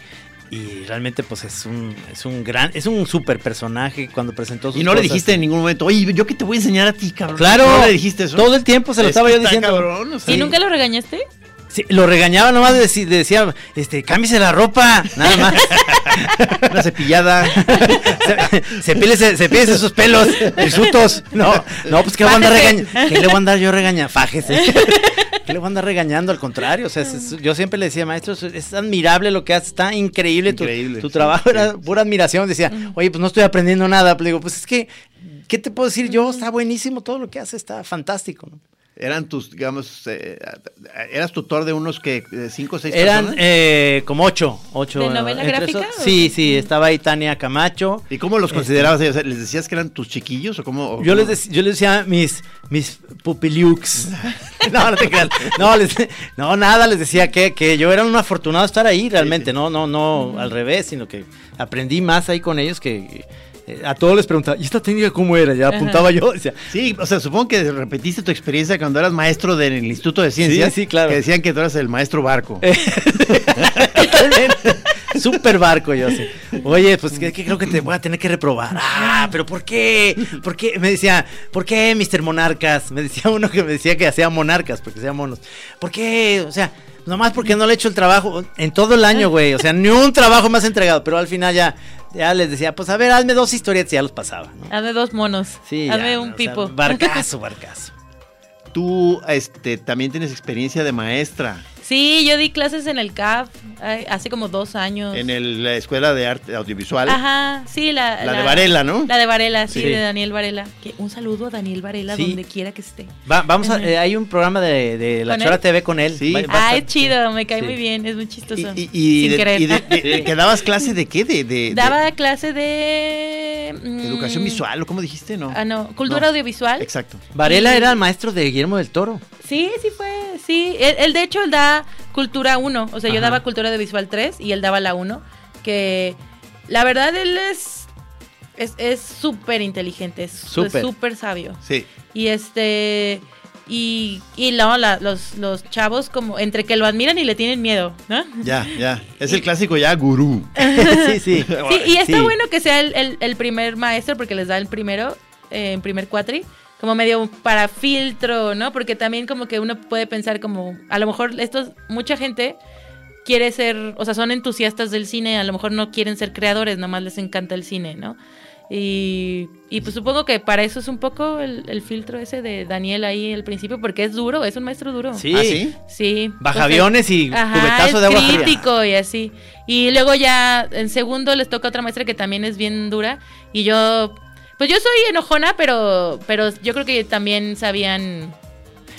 [SPEAKER 4] y realmente pues es un, es un gran, es un super personaje cuando presentó sus
[SPEAKER 3] Y no le dijiste en ningún momento, oye, yo que te voy a enseñar a ti, cabrón.
[SPEAKER 4] Claro,
[SPEAKER 3] No le dijiste eso.
[SPEAKER 4] todo el tiempo se lo
[SPEAKER 3] Es
[SPEAKER 4] estaba yo diciendo.
[SPEAKER 3] cabrón, o sea,
[SPEAKER 5] ¿Y nunca lo regañaste?
[SPEAKER 4] Sí, lo regañaba nomás deci- decía, este, cámbiese la ropa, nada más.
[SPEAKER 3] Una cepillada.
[SPEAKER 4] se, cepíllese, cepíllese esos pelos hirsutos. No, no, pues que le voy a andar regañando. ¿Qué le voy a andar yo regañando? Fájese. ¿Qué le voy a andar regañando? Al contrario, o sea, es- yo siempre le decía, maestro, es, admirable lo que haces, está increíble. tu-
[SPEAKER 3] Increíble,
[SPEAKER 4] Tu,
[SPEAKER 3] sí,
[SPEAKER 4] trabajo
[SPEAKER 3] sí.
[SPEAKER 4] era pura admiración. Decía, oye, pues no estoy aprendiendo nada. Le digo, pues es que, ¿qué te puedo decir yo? Está buenísimo todo lo que haces, está fantástico. ¿no?
[SPEAKER 3] Eran tus, digamos, eh, eras tutor de unos que cinco o seis
[SPEAKER 4] Eran
[SPEAKER 3] personas.
[SPEAKER 4] eh, como ocho. ocho
[SPEAKER 5] ¿De novela
[SPEAKER 4] entre
[SPEAKER 5] gráfica
[SPEAKER 4] Sí, sí, estaba ahí Tania Camacho.
[SPEAKER 3] ¿Y cómo los
[SPEAKER 4] Este-
[SPEAKER 3] considerabas? Sea, ¿Les decías que eran tus chiquillos o cómo? o
[SPEAKER 4] Yo les, dec- yo les decía mis, mis pupiliux. no, no te creas. No, les- no, nada, les decía que, que yo era un afortunado de estar ahí realmente.
[SPEAKER 3] sí.
[SPEAKER 4] No, no, no al revés, sino que aprendí más ahí con ellos que a todos les preguntaba, ¿y esta técnica cómo era? Ya apuntaba yo. Decía,
[SPEAKER 3] Sí, o sea, supongo que repetiste tu experiencia cuando eras maestro del Instituto de Ciencias.
[SPEAKER 4] Sí, sí, claro.
[SPEAKER 3] Que decían que tú eras el maestro barco.
[SPEAKER 4] Super barco yo así. Oye, pues que, que creo que te voy a tener que reprobar. Ah, pero ¿por qué? ¿Por qué? Me decía, ¿por qué, Mr. Monarcas? Me decía uno que me decía que hacía monarcas, porque hacía monos. ¿Por qué? O sea, nomás porque no le he hecho el trabajo en todo el año, güey. O sea, ni un trabajo más entregado. Pero al final ya, ya les decía, pues a ver, hazme dos historietas y ya los pasaba. ¿no?
[SPEAKER 5] Hazme dos monos.
[SPEAKER 4] Sí,
[SPEAKER 5] Hazme
[SPEAKER 4] ya,
[SPEAKER 5] un
[SPEAKER 4] o sea,
[SPEAKER 5] pipo.
[SPEAKER 4] barcazo, barcazo.
[SPEAKER 3] Tú este, también tienes experiencia de maestra
[SPEAKER 5] Sí, yo di clases en el CAF ay, hace como dos años.
[SPEAKER 3] en el- la Escuela de Arte Audiovisual.
[SPEAKER 5] Ajá, sí, la,
[SPEAKER 3] La de Varela, ¿no?
[SPEAKER 5] La de Varela, sí,
[SPEAKER 4] Sí.
[SPEAKER 5] de Daniel Varela. Que un saludo a Daniel Varela
[SPEAKER 4] Sí.
[SPEAKER 5] donde quiera que esté.
[SPEAKER 4] Va- vamos a, eh, hay un programa de, de La
[SPEAKER 5] ¿Con
[SPEAKER 4] Chora
[SPEAKER 5] él?
[SPEAKER 4] TV con él.
[SPEAKER 3] Sí.
[SPEAKER 4] Va- va a
[SPEAKER 5] Ah,
[SPEAKER 4] estar-
[SPEAKER 5] es chido, me cae
[SPEAKER 4] Sí.
[SPEAKER 5] muy bien, es muy chistoso.
[SPEAKER 3] Y, y- y
[SPEAKER 5] Sin
[SPEAKER 3] de-
[SPEAKER 5] querer.
[SPEAKER 3] y de- de- de- ¿que dabas clase de qué? De, de- de
[SPEAKER 5] Daba clase de... mm,
[SPEAKER 3] educación visual, ¿o cómo dijiste? No.
[SPEAKER 5] Ah, no, cultura
[SPEAKER 3] No.
[SPEAKER 5] audiovisual.
[SPEAKER 3] Exacto.
[SPEAKER 4] Varela era el maestro de Guillermo del Toro.
[SPEAKER 5] Sí, sí fue, sí. Él, él, de hecho, él da cultura 1. O sea, yo daba cultura de visual 3 y él daba la 1. Que la verdad él es es es súper inteligente, es
[SPEAKER 4] Súper.
[SPEAKER 5] sabio.
[SPEAKER 3] Sí.
[SPEAKER 5] Y este y, y no, la- los, los chavos como entre que lo admiran y le tienen miedo, ¿no?
[SPEAKER 3] Ya, ya. Es el clásico ya gurú.
[SPEAKER 4] sí, sí.
[SPEAKER 5] Sí, y está
[SPEAKER 4] Sí.
[SPEAKER 5] bueno que sea el, el- el primer maestro porque les da el primero, eh, en primer cuatri, como medio para filtro, ¿no? Porque también como que uno puede pensar como, a lo mejor estos, mucha gente quiere ser, o sea, son entusiastas del cine, a lo mejor no quieren ser creadores, nomás les encanta el cine, ¿no? Y, y pues supongo que para eso es un poco el, el filtro ese de Daniel ahí al principio, porque es duro, es un maestro duro.
[SPEAKER 4] Sí.
[SPEAKER 3] ¿Ah, sí?
[SPEAKER 5] Sí.
[SPEAKER 4] Baja aviones y
[SPEAKER 5] Ajá,
[SPEAKER 4] cubetazo
[SPEAKER 5] es
[SPEAKER 4] de agua fría.
[SPEAKER 5] crítico y así. Y luego ya en segundo les toca otra maestra que también es bien dura. Y yo, pues yo soy enojona, pero, pero yo creo que también sabían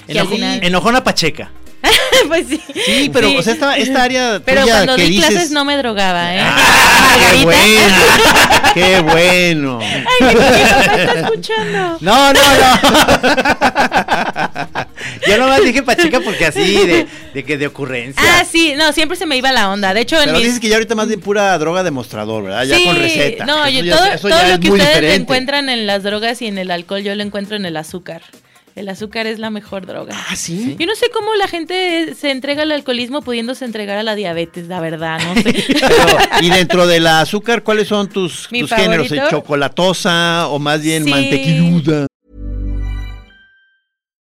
[SPEAKER 4] Enojo-
[SPEAKER 5] final.
[SPEAKER 4] Enojona Pacheca.
[SPEAKER 5] pues sí.
[SPEAKER 3] Sí, pero o sea, esta, esta área
[SPEAKER 5] Pero
[SPEAKER 3] tuya
[SPEAKER 5] cuando di
[SPEAKER 3] dices...
[SPEAKER 5] clases no me drogaba, ¿eh?
[SPEAKER 3] ¡Ah, qué bueno! ¡Qué bueno!
[SPEAKER 5] Ay, mi papá está escuchando.
[SPEAKER 4] No, no, no. Yo nomás dije Pacheca porque así, de, de que de ocurrencia.
[SPEAKER 5] Ah, sí, no, siempre se me iba la onda. De hecho, en
[SPEAKER 3] Pero
[SPEAKER 5] mis...
[SPEAKER 3] dices que ya ahorita más de pura droga demostrador, ¿verdad? Ya
[SPEAKER 5] Sí,
[SPEAKER 3] con receta.
[SPEAKER 5] No,
[SPEAKER 3] Eso
[SPEAKER 5] yo
[SPEAKER 3] ya-
[SPEAKER 5] todo,
[SPEAKER 3] eso
[SPEAKER 5] todo
[SPEAKER 3] ya
[SPEAKER 5] lo
[SPEAKER 3] es
[SPEAKER 5] que ustedes
[SPEAKER 3] diferente.
[SPEAKER 5] encuentran en las drogas y en el alcohol, yo lo encuentro en el azúcar. El azúcar es la mejor droga.
[SPEAKER 3] Ah, sí.
[SPEAKER 5] Yo no sé cómo la gente se entrega al alcoholismo pudiéndose entregar a la diabetes, la verdad, no sé.
[SPEAKER 3] Pero, y dentro del azúcar, ¿cuáles son tus, tus géneros? ¿El
[SPEAKER 5] favorito.
[SPEAKER 3] chocolatosa o más bien
[SPEAKER 5] Sí.
[SPEAKER 3] mantequilluda?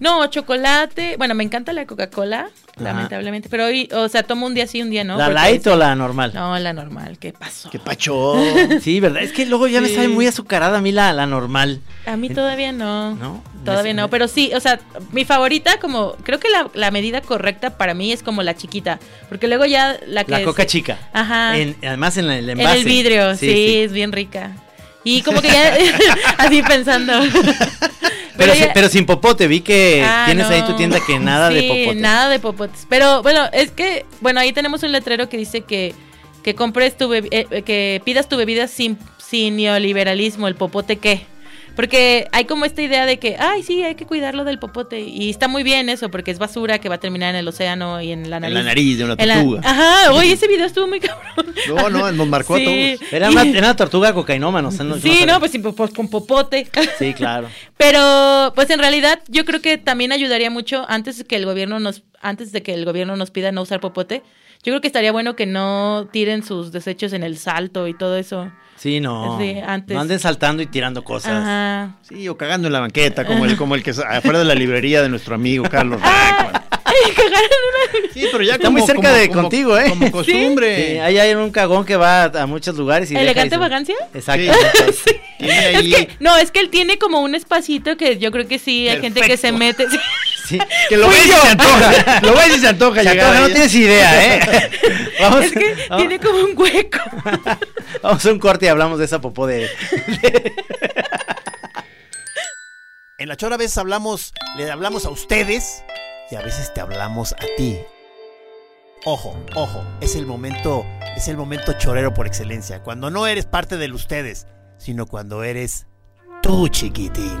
[SPEAKER 5] No, chocolate. Bueno, me encanta la Coca-Cola, lamentablemente. Pero hoy, o sea, tomo un día sí, un día no.
[SPEAKER 4] ¿La
[SPEAKER 5] porque-
[SPEAKER 4] light o la normal?
[SPEAKER 5] No, la normal. ¿Qué pasó?
[SPEAKER 3] ¡Qué pacho!
[SPEAKER 4] Sí, ¿verdad? Es que luego ya me
[SPEAKER 5] Sí.
[SPEAKER 4] sabe muy azucarada a mí la, la normal.
[SPEAKER 5] A mí todavía no.
[SPEAKER 4] ¿No?
[SPEAKER 5] Todavía no, pero sí, o sea, mi favorita como, creo que la, la medida correcta para mí es como la chiquita, porque luego ya la que...
[SPEAKER 4] La coca chica.
[SPEAKER 5] Ajá.
[SPEAKER 4] En- además en el
[SPEAKER 5] en
[SPEAKER 4] envase.
[SPEAKER 5] el vidrio, sí, es bien rica. Y como que ya, así pensando.
[SPEAKER 4] Pero,
[SPEAKER 5] ya-
[SPEAKER 4] si- pero sin popote, vi que
[SPEAKER 5] Ah,
[SPEAKER 4] tienes ahí tu tienda que nada de
[SPEAKER 5] Sí,
[SPEAKER 4] popote.
[SPEAKER 5] nada de popotes. Pero bueno, es que, bueno, ahí tenemos un letrero que dice que, que compres tu bebi- eh, que pidas tu bebida sin, sin neoliberalismo, el popote qué. Porque hay como esta idea de que, ay, sí, hay que cuidarlo del popote. Y está muy bien eso, porque es basura que va a terminar en el océano y en la
[SPEAKER 3] En
[SPEAKER 5] nariz.
[SPEAKER 3] la nariz de una
[SPEAKER 5] En la-
[SPEAKER 3] tortuga.
[SPEAKER 5] Ajá, oye, ese video estuvo muy cabrón.
[SPEAKER 3] No, no, nos marcó
[SPEAKER 5] Sí.
[SPEAKER 3] a todos.
[SPEAKER 4] Era una, era una tortuga cocainómana, o sea, no,
[SPEAKER 5] Sí,
[SPEAKER 4] sabía.
[SPEAKER 5] no, pues, sí, pues con popote.
[SPEAKER 4] Sí, claro.
[SPEAKER 5] Pero, pues en realidad, yo creo que también ayudaría mucho antes de que el gobierno nos, antes de que el gobierno nos pida no usar popote. Yo creo que estaría bueno que no tiren sus desechos en el salto y todo eso.
[SPEAKER 4] Sí, no.
[SPEAKER 5] Sí, antes.
[SPEAKER 4] No anden saltando y tirando cosas.
[SPEAKER 5] Ajá.
[SPEAKER 3] Sí, o cagando en la banqueta, como el, como el que afuera de la librería de nuestro amigo Carlos
[SPEAKER 5] Ah.
[SPEAKER 3] Ranco.
[SPEAKER 5] Ay, cagaron una-
[SPEAKER 3] Sí, pero ya
[SPEAKER 4] Está
[SPEAKER 3] como,
[SPEAKER 4] muy cerca
[SPEAKER 3] como-
[SPEAKER 4] de
[SPEAKER 3] como-
[SPEAKER 4] contigo, ¿eh?
[SPEAKER 3] Como costumbre.
[SPEAKER 4] Sí, ahí hay un cagón que va a muchos lugares y deja
[SPEAKER 5] ¿Elegante vagancia?
[SPEAKER 4] Exacto.
[SPEAKER 3] Sí. Tiene ahí-
[SPEAKER 5] Es que, no, es que él tiene como un espacito que yo creo que sí, hay gente que se mete. Sí.
[SPEAKER 3] Que lo ves y se antoja. Lo ves y se antoja
[SPEAKER 4] Se antoja, no tienes idea, ¿eh? Vamos,
[SPEAKER 5] Es que
[SPEAKER 4] vamos-
[SPEAKER 5] tiene como un hueco.
[SPEAKER 4] vamos a un corte y hablamos de esa popó de...
[SPEAKER 1] En la chora a veces hablamos, le hablamos a ustedes y a veces te hablamos a ti. Ojo, ojo, es el momento, es el momento chorero por excelencia, cuando no eres parte del ustedes, sino cuando eres tú, chiquitín.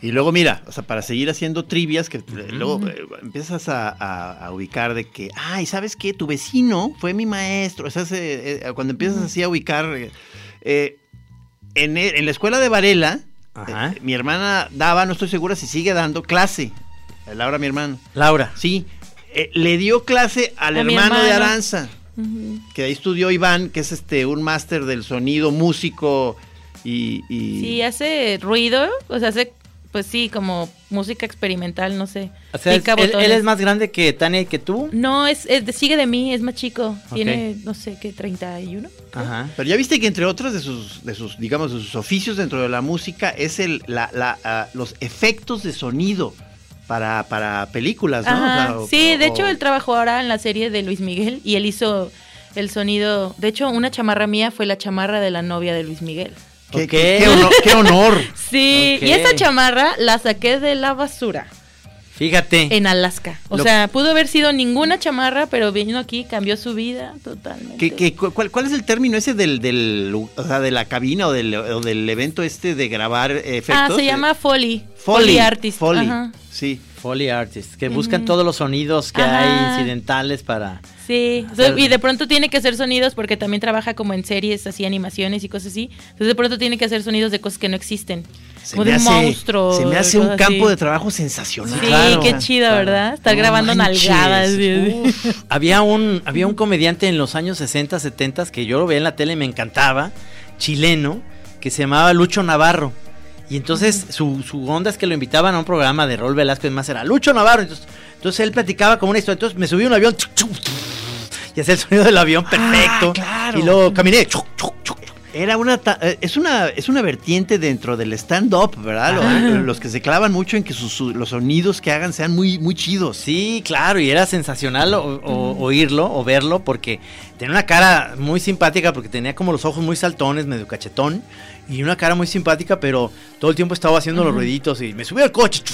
[SPEAKER 3] Y luego mira, o sea, para seguir haciendo trivias, que eh, luego eh, empiezas a, a- a ubicar de que, ay, ¿sabes qué? Tu vecino fue mi maestro. O sea, se- eh, cuando empiezas así a ubicar, eh, eh, en, e- en la escuela de Varela,
[SPEAKER 4] Ajá.
[SPEAKER 3] eh, mi hermana daba, no estoy segura si sigue dando clase. Eh, Laura, mi hermana.
[SPEAKER 4] Laura.
[SPEAKER 3] Sí, eh, le dio clase al
[SPEAKER 5] A
[SPEAKER 3] hermano de. Aranza, que ahí estudió Iván, que es este un máster del sonido, músico y... y-
[SPEAKER 5] Sí, hace ruido, o sea, hace, pues sí, como música experimental, no sé.
[SPEAKER 4] O sea, es- él, es más grande que Tania y que tú.
[SPEAKER 5] No, es, sigue de mí, es más chico. Tiene, no sé, ¿qué? ¿31?
[SPEAKER 4] Ajá.
[SPEAKER 3] Pero ya viste que entre otros de sus, de sus, digamos, de sus oficios dentro de la música es el, la, la, ah, los efectos de sonido para, para películas, ¿no?
[SPEAKER 5] Ajá.
[SPEAKER 3] O sea, o-
[SPEAKER 5] sí, de
[SPEAKER 3] o-
[SPEAKER 5] hecho él trabajó ahora en la serie de Luis Miguel y él hizo el sonido. De hecho, una chamarra mía fue la chamarra de la novia de Luis Miguel.
[SPEAKER 3] ¿Qué,
[SPEAKER 4] Ok.
[SPEAKER 3] qué- qué honor, qué honor.
[SPEAKER 5] Sí, y esa chamarra la saqué de la basura.
[SPEAKER 4] Fíjate.
[SPEAKER 5] en Alaska. O
[SPEAKER 3] Lo-
[SPEAKER 5] sea, pudo haber sido ninguna chamarra, pero vino aquí, cambió su vida totalmente.
[SPEAKER 3] ¿Qué- qué- cu- cuál, cuál es el término ese del, del o sea, de la cabina o del, o del evento este de grabar eh, efectos?
[SPEAKER 5] ah, se llama Foley.
[SPEAKER 3] Foley.
[SPEAKER 5] Artist.
[SPEAKER 3] Foley,
[SPEAKER 5] Ajá.
[SPEAKER 3] sí.
[SPEAKER 4] Foley Artists, que buscan todos los sonidos que
[SPEAKER 5] Ajá.
[SPEAKER 4] hay incidentales para...
[SPEAKER 5] Sí, y de pronto tiene que hacer sonidos porque también trabaja como en series, así animaciones y cosas así. Entonces de pronto tiene que hacer sonidos de cosas que no existen.
[SPEAKER 3] Se
[SPEAKER 5] como de un
[SPEAKER 3] hace-
[SPEAKER 5] monstruo.
[SPEAKER 3] Se me hace un campo
[SPEAKER 5] así.
[SPEAKER 3] de trabajo sensacional.
[SPEAKER 5] Sí,
[SPEAKER 4] Claro.
[SPEAKER 5] qué chido,
[SPEAKER 4] Claro.
[SPEAKER 5] ¿verdad? Estar
[SPEAKER 3] No
[SPEAKER 5] grabando
[SPEAKER 3] manches.
[SPEAKER 5] nalgadas.
[SPEAKER 4] Uf, había un había un comediante en los años 60, 70 que yo lo veía en la tele y me encantaba, chileno, que se llamaba Lucho Navarro. Y entonces su, su onda es que lo invitaban a un programa de Rol Velasco y más era Lucho Navarro. Entonces, entonces él platicaba como una historia. Entonces me subí a un avión y hacía el sonido del avión perfecto.
[SPEAKER 3] claro.
[SPEAKER 4] Y luego caminé.
[SPEAKER 3] Era una ta- eh, es una es una vertiente dentro del stand up, ¿verdad?
[SPEAKER 4] Ajá.
[SPEAKER 3] Los, que se clavan mucho en que sus, su- los sonidos que hagan sean muy muy chidos.
[SPEAKER 4] Sí, claro, y era sensacional o- o- oírlo o verlo porque tenía una cara muy simpática porque tenía como los ojos muy saltones, medio cachetón y una cara muy simpática, pero todo el tiempo estaba haciendo los ruiditos y me subí al coche.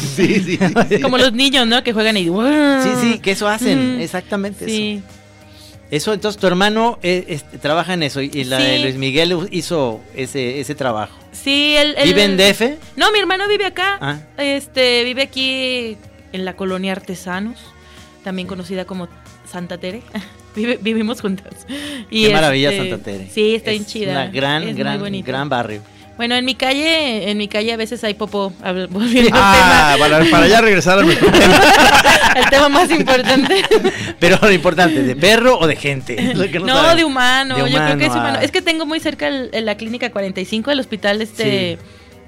[SPEAKER 3] Sí, sí, sí.
[SPEAKER 5] Como los niños, ¿no? Que juegan y...
[SPEAKER 4] Sí, sí, que eso hacen, exactamente
[SPEAKER 5] Sí.
[SPEAKER 4] eso. Eso, entonces tu hermano eh, trabaja en eso y la de. Luis Miguel hizo ese, ese trabajo.
[SPEAKER 5] Sí, él... él-
[SPEAKER 4] ¿Vive en DF?
[SPEAKER 5] No, mi hermano vive acá.
[SPEAKER 4] Ah.
[SPEAKER 5] Este, vive aquí en la colonia Artesanos, también conocida como Santa Tere. Vive- vivimos juntas. Y
[SPEAKER 4] Qué maravilla
[SPEAKER 5] este,
[SPEAKER 4] Santa Tere.
[SPEAKER 5] Sí, está bien
[SPEAKER 4] Es
[SPEAKER 5] chida.
[SPEAKER 4] Una gran,
[SPEAKER 5] Es
[SPEAKER 4] gran, gran barrio.
[SPEAKER 5] Bueno, en mi calle, en mi calle a veces hay popó. Volviendo
[SPEAKER 3] Ah,
[SPEAKER 5] al
[SPEAKER 3] para, para ya regresar a nuestro tema.
[SPEAKER 5] el tema más importante.
[SPEAKER 4] Pero lo importante, ¿de perro o de gente? Lo que
[SPEAKER 5] No, de humano.
[SPEAKER 4] De
[SPEAKER 5] Yo creo que es
[SPEAKER 4] humano, ah.
[SPEAKER 5] Es que tengo muy cerca el- el- la clínica 45, el hospital este.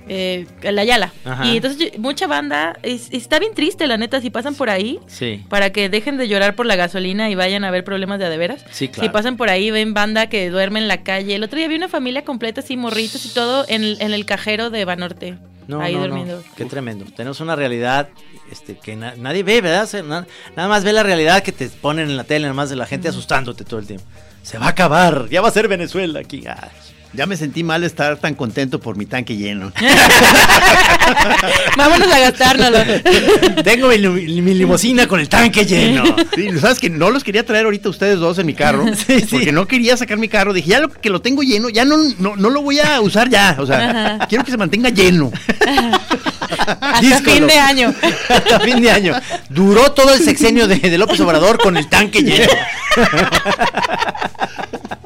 [SPEAKER 5] Eh, la Yala.
[SPEAKER 4] Ajá.
[SPEAKER 5] Y entonces mucha banda. es- está bien triste, la neta, si pasan por ahí.
[SPEAKER 4] Sí.
[SPEAKER 5] Para que dejen de llorar por la gasolina y vayan a ver problemas de adeveras.
[SPEAKER 4] Sí, claro.
[SPEAKER 5] Si pasan por ahí, ven banda que duerme en la calle. El otro día vi una familia completa, así morritos y todo, en, el- en el cajero de Banorte.
[SPEAKER 4] No,
[SPEAKER 5] ahí
[SPEAKER 4] no, no.
[SPEAKER 5] durmiendo.
[SPEAKER 4] Qué tremendo. Tenemos una realidad este, que na- nadie ve, ¿verdad? O sea, na- nada más ve la realidad que te ponen en la tele, nada más de la gente asustándote todo el tiempo. Se va a acabar, ya va a ser Venezuela aquí. Ay.
[SPEAKER 3] Ya me sentí mal estar tan contento por mi tanque lleno.
[SPEAKER 5] Vámonos a gastárnoslo.
[SPEAKER 4] Tengo mi, mi limusina con el tanque lleno.
[SPEAKER 3] Sí, sabes que no los quería traer ahorita ustedes dos en mi carro,
[SPEAKER 4] Sí, sí.
[SPEAKER 3] porque no quería sacar mi carro. Dije, ya lo, que lo tengo lleno, ya no, no, no lo voy a usar ya. O sea,
[SPEAKER 5] Ajá.
[SPEAKER 3] quiero que se mantenga lleno.
[SPEAKER 5] Hasta
[SPEAKER 4] Díscolo.
[SPEAKER 5] fin de año.
[SPEAKER 4] Hasta fin de año. Duró todo el sexenio de, de López Obrador con el tanque lleno.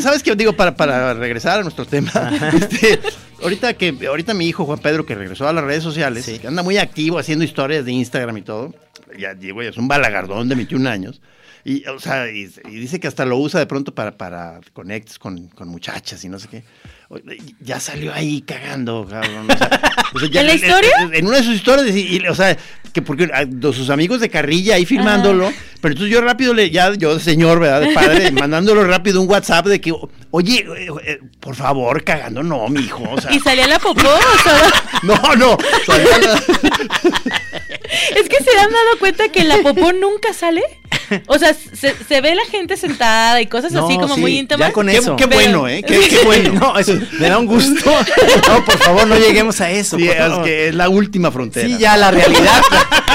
[SPEAKER 3] ¿Sabes qué? Digo, para, para regresar a nuestro tema, este, ahorita que ahorita mi hijo Juan Pedro, que regresó a las redes sociales,
[SPEAKER 4] Sí.
[SPEAKER 3] que anda muy activo haciendo historias de Instagram y todo, ya digo, ya es un balagardón de 21 años. Y, o sea, y, y dice que hasta lo usa de pronto para, para conectes con, con muchachas y no sé qué. Ya salió ahí cagando, cabrón. O sea, o sea, ya-
[SPEAKER 5] ¿En la historia?
[SPEAKER 3] En, una de sus historias, y, y, o sea, que porque a- de sus amigos de carrilla ahí filmándolo, pero entonces yo rápido le, ya, yo señor, ¿verdad? De padre, mandándolo rápido un WhatsApp de que, oye, eh, eh, por favor, cagando, no, mi hijo, o sea.
[SPEAKER 5] ¿Y salía la popó?
[SPEAKER 3] No, no, salía la-
[SPEAKER 5] Es que se han dado cuenta que la popó nunca sale. O sea, se, se ve la gente sentada y cosas
[SPEAKER 4] No,
[SPEAKER 5] así como
[SPEAKER 4] sí,
[SPEAKER 5] muy íntimas.
[SPEAKER 4] ya con
[SPEAKER 3] Qué,
[SPEAKER 4] eso.
[SPEAKER 3] qué bueno, ¿eh? Qué, qué bueno.
[SPEAKER 4] No, eso me da un gusto. No, por favor, no lleguemos a eso.
[SPEAKER 3] Sí, es
[SPEAKER 4] favor.
[SPEAKER 3] que es la última frontera.
[SPEAKER 4] Sí, ya la realidad.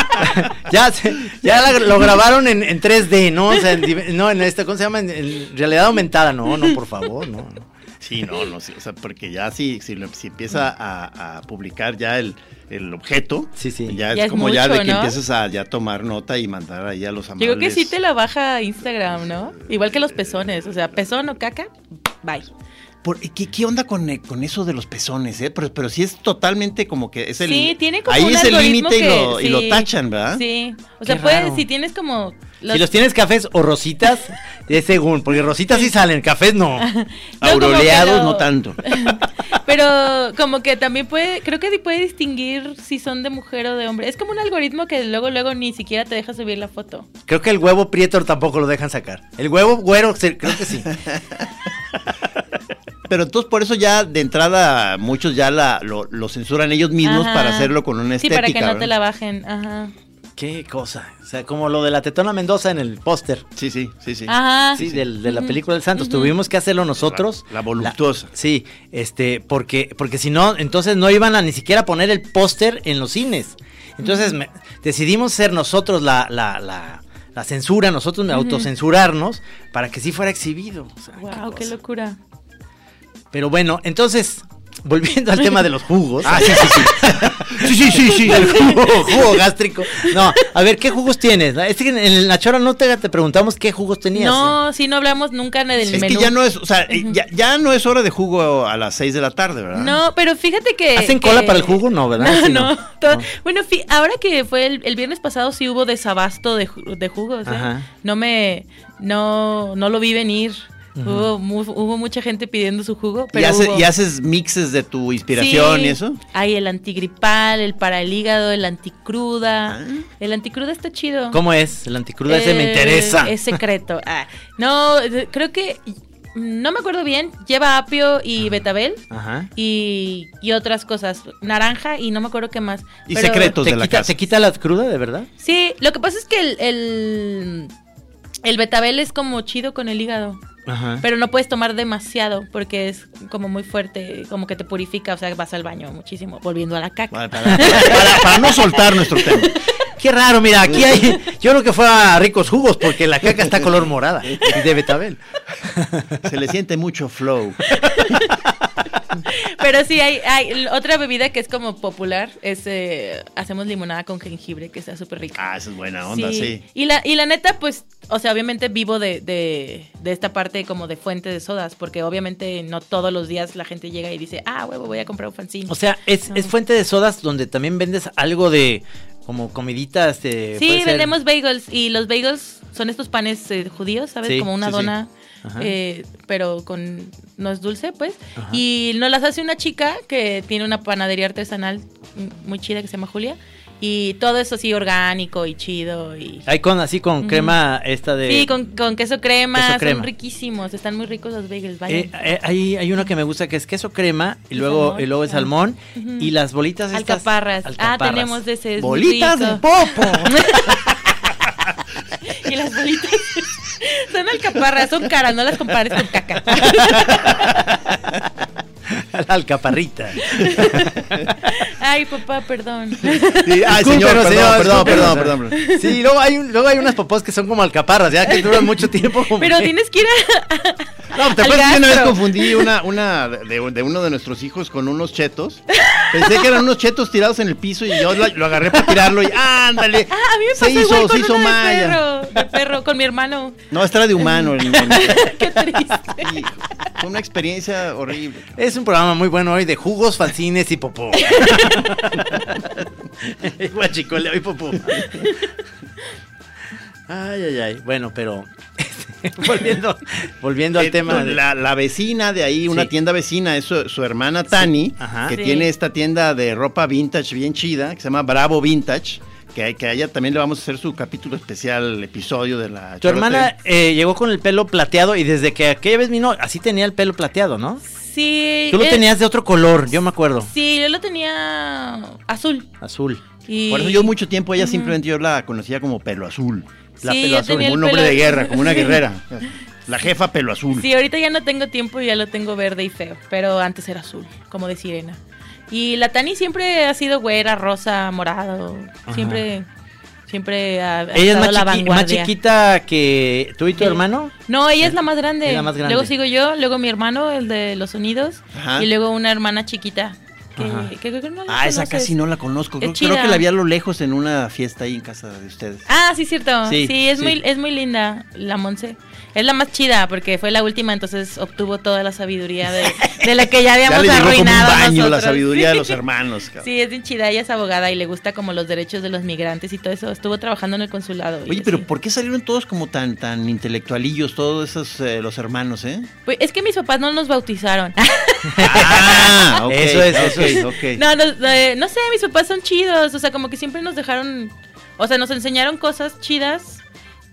[SPEAKER 4] ya se- ya la- lo grabaron en, en 3D, ¿no? O sea, en, no, en esta, ¿cómo se llama? En, en realidad aumentada. No, no, por favor, no. no.
[SPEAKER 3] Sí, no, no, sí, o sea, porque ya si, si, lo- si empieza a, a publicar ya el, el objeto,
[SPEAKER 4] Sí, sí.
[SPEAKER 3] ya es
[SPEAKER 5] Ya es
[SPEAKER 3] como ya de que
[SPEAKER 5] ¿no?
[SPEAKER 3] empiezas a ya tomar nota y mandar ahí a los
[SPEAKER 5] Yo
[SPEAKER 3] amables.
[SPEAKER 5] creo que sí te la baja Instagram, ¿no? Igual que los pezones. O sea, pezón o caca, bye.
[SPEAKER 3] Por- ¿qué, qué onda con, eh, con eso de los pezones, eh? Pero, pero sí es totalmente como que es el...
[SPEAKER 5] Sí, tiene como
[SPEAKER 3] Ahí
[SPEAKER 5] un
[SPEAKER 3] es el límite y, lo, y lo
[SPEAKER 5] sí.
[SPEAKER 3] tachan, ¿verdad?
[SPEAKER 5] Sí. O sea, puedes, si tienes como...
[SPEAKER 4] Si los tienes cafés o rositas, es según, porque rositas sí salen, cafés no.
[SPEAKER 5] No,
[SPEAKER 3] Auroleados
[SPEAKER 5] lo-
[SPEAKER 3] no tanto.
[SPEAKER 5] Pero como que también puede, creo que puede distinguir si son de mujer o de hombre. Es como un algoritmo que luego, luego ni siquiera te deja subir la foto.
[SPEAKER 4] Creo que el huevo prieto tampoco lo dejan sacar. El huevo güero, creo que sí.
[SPEAKER 3] Pero entonces por eso ya de entrada muchos ya la, lo, lo censuran ellos mismos
[SPEAKER 5] Ajá.
[SPEAKER 3] para hacerlo con una
[SPEAKER 5] Sí,
[SPEAKER 3] estética.
[SPEAKER 5] para que no te la bajen. Ajá.
[SPEAKER 4] Qué cosa. O sea, como lo de la tetona Mendoza en el póster.
[SPEAKER 3] Sí, sí, sí, sí.
[SPEAKER 5] Ajá.
[SPEAKER 4] Sí, del- de la película del Santos. Tuvimos que hacerlo nosotros.
[SPEAKER 3] La- la voluptuosa.
[SPEAKER 4] sí, este, porque, porque si no, entonces no iban a ni siquiera poner el póster en los cines. Entonces me- decidimos ser nosotros la, la, la, la censura, nosotros autocensurarnos para que sí fuera exhibido. O sea,
[SPEAKER 5] Wow, qué locura.
[SPEAKER 4] Pero bueno, entonces, volviendo al tema de los jugos.
[SPEAKER 3] Ah, sí, sí, sí. Sí, sí, sí, sí.
[SPEAKER 4] El jugo, jugo gástrico. No, a ver, ¿qué jugos tienes? Es que en, la chora no te, te preguntamos qué jugos tenías. ¿eh?
[SPEAKER 5] No, sí, no hablamos nunca del
[SPEAKER 3] Es
[SPEAKER 5] menú.
[SPEAKER 3] que ya no es, o sea, ya, ya no es hora de jugo a las 6 de la tarde, ¿verdad?
[SPEAKER 5] No, pero fíjate que.
[SPEAKER 4] ¿Hacen
[SPEAKER 5] que-
[SPEAKER 4] cola para el jugo? No, ¿verdad?
[SPEAKER 5] No,
[SPEAKER 4] Sí,
[SPEAKER 5] no.
[SPEAKER 4] no.
[SPEAKER 5] Bueno, fi- ahora que fue el, el viernes pasado, sí hubo desabasto de, de jugos. ¿eh?
[SPEAKER 4] Ajá.
[SPEAKER 5] No me. No, no lo vi venir. Hubo, mu- hubo mucha gente pidiendo su jugo.
[SPEAKER 3] ¿Y,
[SPEAKER 5] Pero
[SPEAKER 3] hace-
[SPEAKER 5] hubo-
[SPEAKER 3] y haces mixes de tu inspiración
[SPEAKER 5] Sí,
[SPEAKER 3] y eso?
[SPEAKER 5] Hay el antigripal, el para el hígado, el anticruda.
[SPEAKER 3] Ah.
[SPEAKER 5] El anticruda está chido.
[SPEAKER 4] ¿Cómo es? La anticruda ese me
[SPEAKER 5] Eh,
[SPEAKER 4] interesa.
[SPEAKER 5] Es secreto. Ah, no, eh, creo que. No me acuerdo bien. Lleva apio y betabel.
[SPEAKER 4] Ajá.
[SPEAKER 5] Y, y otras cosas. Naranja y no me acuerdo qué más.
[SPEAKER 3] Y
[SPEAKER 5] Pero-
[SPEAKER 3] secretos
[SPEAKER 4] ¿Te
[SPEAKER 3] de la
[SPEAKER 4] quita,
[SPEAKER 3] casa.
[SPEAKER 4] ¿Te quita la cruda, de verdad?
[SPEAKER 5] Sí, lo que pasa es que el, el, el betabel es como chido con el hígado.
[SPEAKER 4] Ajá.
[SPEAKER 5] Pero no puedes tomar demasiado porque es como muy fuerte, como que te purifica, o sea, vas al baño muchísimo, volviendo a la caca.
[SPEAKER 3] Para, para- para- para no soltar nuestro tema.
[SPEAKER 4] Qué raro, mira, aquí hay. Yo creo que fue a ricos jugos porque la caca está color morada y de betabel.
[SPEAKER 3] Se le siente mucho flow.
[SPEAKER 5] Pero sí, hay, otra bebida que es como popular, es eh, hacemos limonada con jengibre, que está súper rica.
[SPEAKER 3] Ah, esa es buena onda, sí.
[SPEAKER 5] Y la, y la neta, pues, o sea, obviamente vivo de, de, de esta parte como de fuente de sodas, porque obviamente no todos los días la gente llega y dice, ah, huevo, voy a comprar un fanzine.
[SPEAKER 4] O sea, es, es fuente de sodas donde también vendes algo de. Como comiditas de.
[SPEAKER 5] Sí, vendemos bagels y los bagels son estos panes eh, judíos, ¿sabes?
[SPEAKER 4] Sí,
[SPEAKER 5] como una
[SPEAKER 3] sí, sí.
[SPEAKER 5] dona,
[SPEAKER 4] Ajá.
[SPEAKER 5] Eh, pero con no es dulce, pues.
[SPEAKER 4] Ajá.
[SPEAKER 5] Y nos las hace una chica que tiene una panadería artesanal muy chida que se llama Julia. Y todo eso así orgánico y chido y
[SPEAKER 4] Hay con así con crema esta de.
[SPEAKER 5] sí, con, con queso crema,
[SPEAKER 4] queso crema.
[SPEAKER 5] son riquísimos, están muy ricos los bagels.
[SPEAKER 4] Eh, eh, hay, hay uno que me gusta que es queso crema y luego,
[SPEAKER 5] salmón.
[SPEAKER 4] y luego el salmón y las bolitas estas.
[SPEAKER 5] alcaparras. Ah,
[SPEAKER 4] alcaparras.
[SPEAKER 5] tenemos de ese.
[SPEAKER 3] Bolitas de popo.
[SPEAKER 5] las bolitas son alcaparras, son caras, no las compares con caca.
[SPEAKER 4] La alcaparrita.
[SPEAKER 5] Ay, papá, perdón.
[SPEAKER 3] Sí, ay, señor, perdón,
[SPEAKER 4] señor,
[SPEAKER 3] perdón, perdón, perdón.
[SPEAKER 4] Sí, luego hay, un- luego hay unas popós que son como alcaparras, ya que duran mucho tiempo. como
[SPEAKER 5] Pero
[SPEAKER 4] que-
[SPEAKER 5] tienes que ir a.
[SPEAKER 3] No, ¿te acuerdas que una vez confundí una, una de, de uno de nuestros hijos con unos chetos? Pensé que eran unos chetos tirados en el piso y yo lo, lo agarré para tirarlo y ándale.
[SPEAKER 5] Ah, a mí me
[SPEAKER 3] se
[SPEAKER 5] pasó
[SPEAKER 3] hizo,
[SPEAKER 5] igual con
[SPEAKER 3] se hizo
[SPEAKER 5] de
[SPEAKER 3] maya.
[SPEAKER 5] perro, de perro, con mi hermano.
[SPEAKER 3] No, esta era de humano. el-
[SPEAKER 5] Qué triste.
[SPEAKER 3] Fue una experiencia horrible.
[SPEAKER 4] Es un programa muy bueno hoy de jugos, fanzines y popó. Guachicoleo y popó. Ay, ay, ay. Bueno, pero volviendo, volviendo al
[SPEAKER 3] Eh,
[SPEAKER 4] tema. de-
[SPEAKER 3] la, la vecina de ahí, una
[SPEAKER 4] Sí.
[SPEAKER 3] tienda vecina, es su, su hermana Tani,
[SPEAKER 4] Ajá.
[SPEAKER 3] que
[SPEAKER 5] Sí.
[SPEAKER 3] tiene esta tienda de ropa vintage bien chida, que se llama Bravo Vintage, que, que a ella también le vamos a hacer su capítulo especial, episodio de la...
[SPEAKER 4] Tu hermana eh, llegó con el pelo plateado y desde que aquella vez vino, así tenía el pelo plateado, ¿no?
[SPEAKER 5] Sí.
[SPEAKER 4] Tú lo
[SPEAKER 5] eh,
[SPEAKER 4] tenías de otro color, yo me acuerdo.
[SPEAKER 5] Sí, yo lo tenía azul.
[SPEAKER 4] Azul.
[SPEAKER 5] Y...
[SPEAKER 3] Por eso yo mucho tiempo ella simplemente yo la conocía como pelo azul.
[SPEAKER 4] La
[SPEAKER 5] Sí,
[SPEAKER 4] pelo azul,
[SPEAKER 3] Como un hombre
[SPEAKER 5] pelo-
[SPEAKER 3] de guerra, como una guerrera. La jefa pelo azul.
[SPEAKER 5] Sí, ahorita ya no tengo tiempo y ya lo tengo verde y feo, pero antes era azul, como de sirena. Y la Tani siempre ha sido güera, rosa, morado. Siempre, siempre ha, ha
[SPEAKER 4] Ella es más,
[SPEAKER 5] la
[SPEAKER 4] chiqui- más
[SPEAKER 5] vanguardia.
[SPEAKER 4] chiquita que tú y tu hermano.
[SPEAKER 5] No, ella es la más grande.
[SPEAKER 4] Es la más grande.
[SPEAKER 5] Luego sigo yo, luego mi hermano, el de los sonidos,
[SPEAKER 3] Ajá.
[SPEAKER 5] y luego una hermana chiquita. Que,
[SPEAKER 4] Ajá.
[SPEAKER 5] que creo que no la
[SPEAKER 3] Ah, esa casi no la conozco.
[SPEAKER 5] Es
[SPEAKER 3] Creo, que la vi a lo lejos en una fiesta ahí en casa de ustedes.
[SPEAKER 5] Ah, sí, cierto.
[SPEAKER 3] Sí,
[SPEAKER 5] Sí, es,
[SPEAKER 3] sí.
[SPEAKER 5] Muy, es muy linda la Monse. Es la más chida porque fue la última, entonces obtuvo toda la sabiduría de, de la que ya
[SPEAKER 3] Ya
[SPEAKER 5] habíamos
[SPEAKER 3] le llegó como un
[SPEAKER 5] arruinado
[SPEAKER 3] baño la sabiduría de
[SPEAKER 5] Sí.
[SPEAKER 3] los hermanos. cabrón.
[SPEAKER 5] Sí, es bien chida, ella es abogada y le gusta como los derechos de los migrantes y todo eso. Estuvo trabajando en el consulado.
[SPEAKER 3] Oye, pero. ¿por qué salieron todos como tan tan intelectualillos, todos esos eh, los hermanos, eh?
[SPEAKER 5] Pues, es que mis papás no nos bautizaron.
[SPEAKER 3] Ah,
[SPEAKER 4] Eso es, eso es.
[SPEAKER 3] ok.
[SPEAKER 5] no, no, eh, no sé, mis papás son chidos. O sea, como que siempre nos dejaron, o sea, nos enseñaron cosas chidas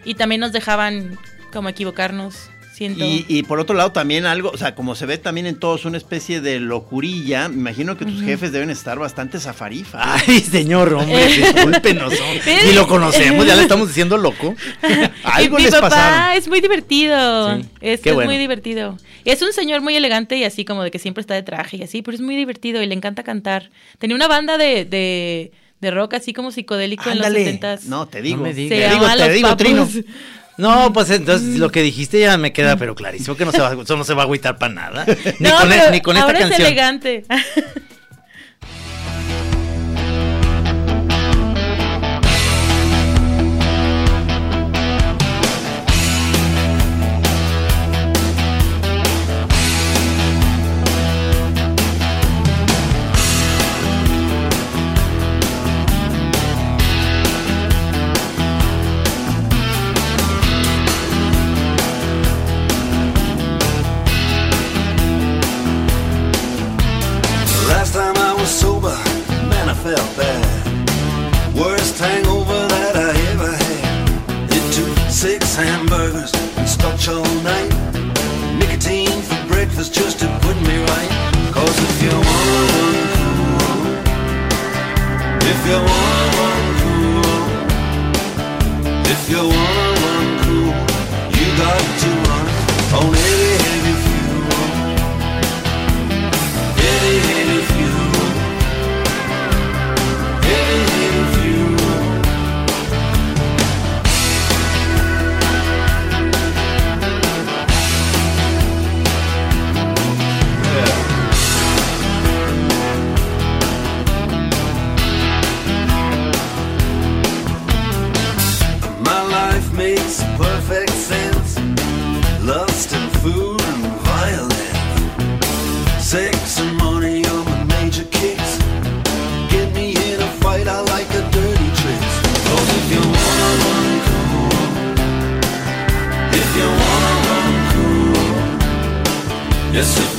[SPEAKER 5] y también nos dejaban como equivocarnos. Siento.
[SPEAKER 3] Y, por otro lado también algo, o sea, como se ve también en todos una especie de locurilla, me imagino que tus jefes deben estar bastante zafarifas.
[SPEAKER 4] Ay, señor, hombre, eh. discúlpenos.
[SPEAKER 5] Eh.
[SPEAKER 4] Ni lo conocemos, ya le estamos diciendo loco.
[SPEAKER 3] Algo
[SPEAKER 5] mi
[SPEAKER 3] les
[SPEAKER 5] papá
[SPEAKER 3] pasaron?
[SPEAKER 5] es muy divertido.
[SPEAKER 4] Sí. Este
[SPEAKER 5] es,
[SPEAKER 4] es
[SPEAKER 5] muy divertido. Es un señor muy elegante y así como de que siempre está de traje y así, pero es muy divertido y le encanta cantar. Tenía una banda de, de rock así como psicodélico en los 70
[SPEAKER 3] No, te digo. Te digo, te digo, Trino.
[SPEAKER 4] No, pues entonces lo que dijiste ya me queda pero clarísimo que no se va, eso no se va a agüitar para nada. Ni
[SPEAKER 5] no,
[SPEAKER 4] con, e- pero ni con
[SPEAKER 5] ahora esta
[SPEAKER 4] es
[SPEAKER 5] elegante.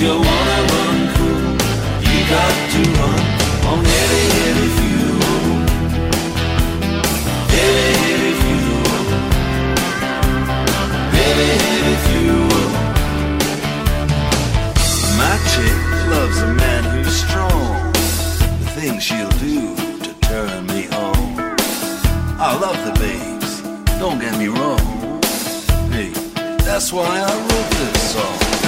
[SPEAKER 7] you wanna run cool, you got to run on heavy, heavy fuel. Heavy, heavy fuel. Heavy, heavy fuel. My chick loves a man who's strong. The things she'll do to turn me on. I love the babes, don't get me wrong. Hey, that's why I wrote this song.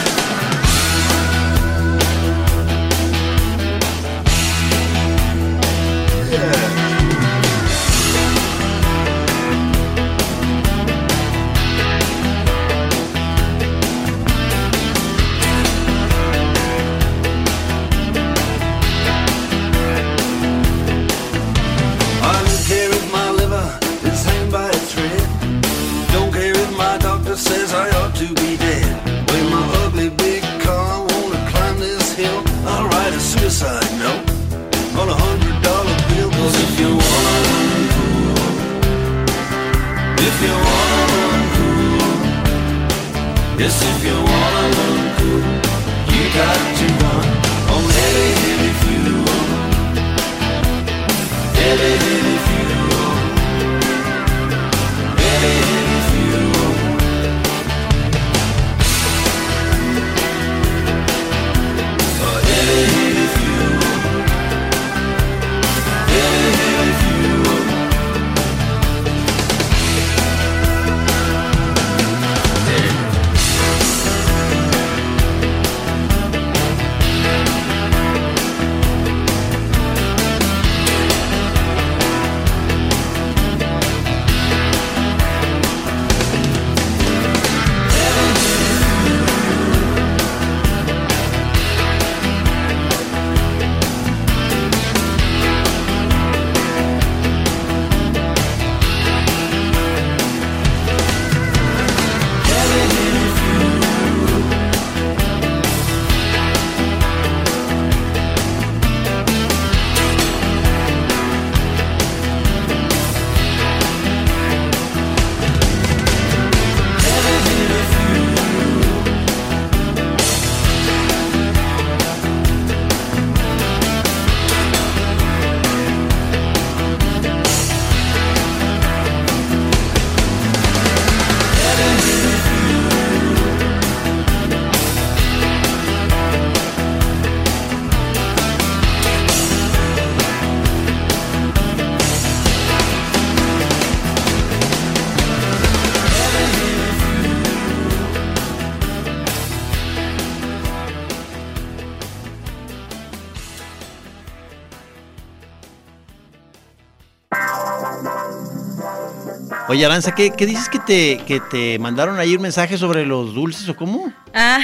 [SPEAKER 3] Oye, Aranza, ¿qué, qué dices que te, que te mandaron ahí un mensaje sobre los dulces o cómo?
[SPEAKER 5] Ah,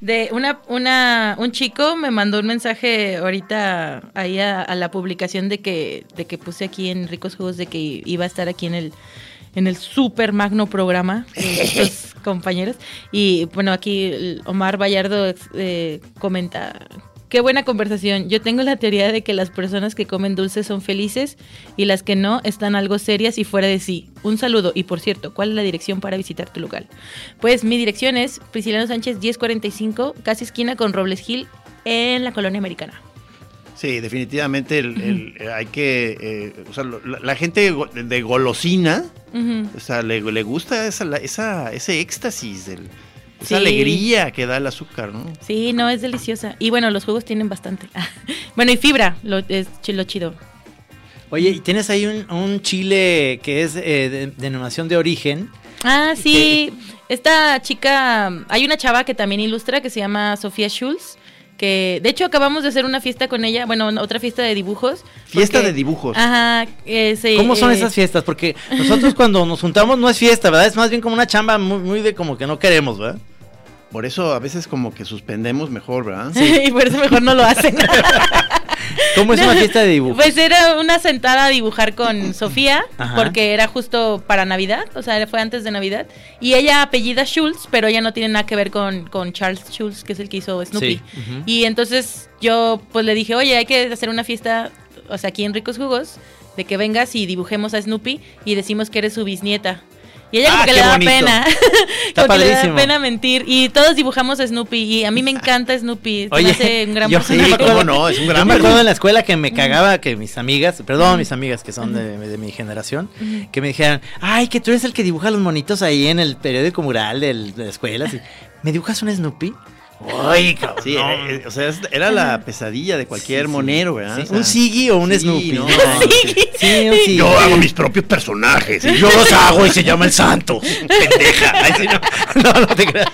[SPEAKER 5] de una, una, un chico me mandó un mensaje ahorita ahí a, a la publicación de que, de que puse aquí en Ricos Juegos de que iba a estar aquí en el, en el super magno programa de estos compañeros. Y bueno, aquí Omar Vallardo eh, comenta. Qué buena conversación. Yo tengo la teoría de que las personas que comen dulces son felices y las que no están algo serias y fuera de sí. Un saludo. Y por cierto, ¿cuál es la dirección para visitar tu local? Pues mi dirección es Prisciliano Sánchez 1045, casi esquina con Robles Hill, en la colonia americana.
[SPEAKER 3] Sí, definitivamente el- el- eh, hay que, eh, o sea, la, la gente de golosina, o sea, le, le gusta esa, la- esa, ese éxtasis, del- esa
[SPEAKER 5] Sí.
[SPEAKER 3] alegría que da el azúcar, ¿no?
[SPEAKER 5] Sí, no, es deliciosa. Y bueno, los jugos tienen bastante. bueno, y fibra, lo, es lo chido.
[SPEAKER 4] Oye, y tienes ahí un, un chile que es eh, de denominación de origen.
[SPEAKER 5] Ah, sí. Esta chica, hay una chava que también ilustra que se llama Sofía Schulz. Que de hecho acabamos de hacer una fiesta con ella, bueno, otra fiesta de dibujos.
[SPEAKER 3] Fiesta
[SPEAKER 5] porque-
[SPEAKER 3] de dibujos.
[SPEAKER 5] Ajá, eh,
[SPEAKER 4] ¿Cómo son
[SPEAKER 5] eh,
[SPEAKER 4] esas fiestas? Porque nosotros cuando nos juntamos no es fiesta, ¿verdad? Es más bien como una chamba muy, muy de como que no queremos, ¿verdad?
[SPEAKER 3] Por eso a veces como que suspendemos mejor, ¿verdad?
[SPEAKER 5] y por eso mejor no lo hacen.
[SPEAKER 4] ¿Cómo es una fiesta de dibujos?
[SPEAKER 5] Pues era una sentada a dibujar con Sofía,
[SPEAKER 4] Ajá.
[SPEAKER 5] porque era justo para Navidad, o sea, fue antes de Navidad. Y ella apellida Schultz, pero ella no tiene nada que ver con, con Charles Schultz, que es el que hizo Snoopy.
[SPEAKER 4] Sí.
[SPEAKER 5] Y entonces yo pues le dije, oye, hay que hacer una fiesta, o sea, aquí en Ricos Jugos, de que vengas y dibujemos a Snoopy y decimos que eres su bisnieta. Y ella como
[SPEAKER 4] Ah,
[SPEAKER 5] que
[SPEAKER 4] qué
[SPEAKER 5] le da
[SPEAKER 4] bonito.
[SPEAKER 5] pena.
[SPEAKER 4] Está
[SPEAKER 5] como que le da pena mentir. Y todos dibujamos a Snoopy. Y a mí me encanta Snoopy. se me
[SPEAKER 4] Oye,
[SPEAKER 5] hace un gran
[SPEAKER 4] yo,
[SPEAKER 5] personaje.
[SPEAKER 4] sí,
[SPEAKER 3] cómo no, es un gran
[SPEAKER 4] Yo me acuerdo en la escuela que me cagaba que mis amigas, perdón, mis amigas que son de, de mi generación, que me dijeran, ay, que tú eres el que dibuja los monitos ahí en el periódico mural de la escuela. así, ¿Me dibujas un Snoopy? Ay, cabrón.
[SPEAKER 3] Sí, eh, eh, o sea, era la pesadilla de cualquier
[SPEAKER 4] Sí, sí.
[SPEAKER 3] monero, ¿verdad?
[SPEAKER 4] Sí,
[SPEAKER 3] O sea,
[SPEAKER 4] un Siggy o un
[SPEAKER 3] sí,
[SPEAKER 4] Snoopy.
[SPEAKER 3] no,
[SPEAKER 4] ¿no? Sí, un Siggy.
[SPEAKER 3] Yo hago mis propios personajes y yo los hago y se llama el santo. Pendeja. Ay, no.
[SPEAKER 4] No, no te creas.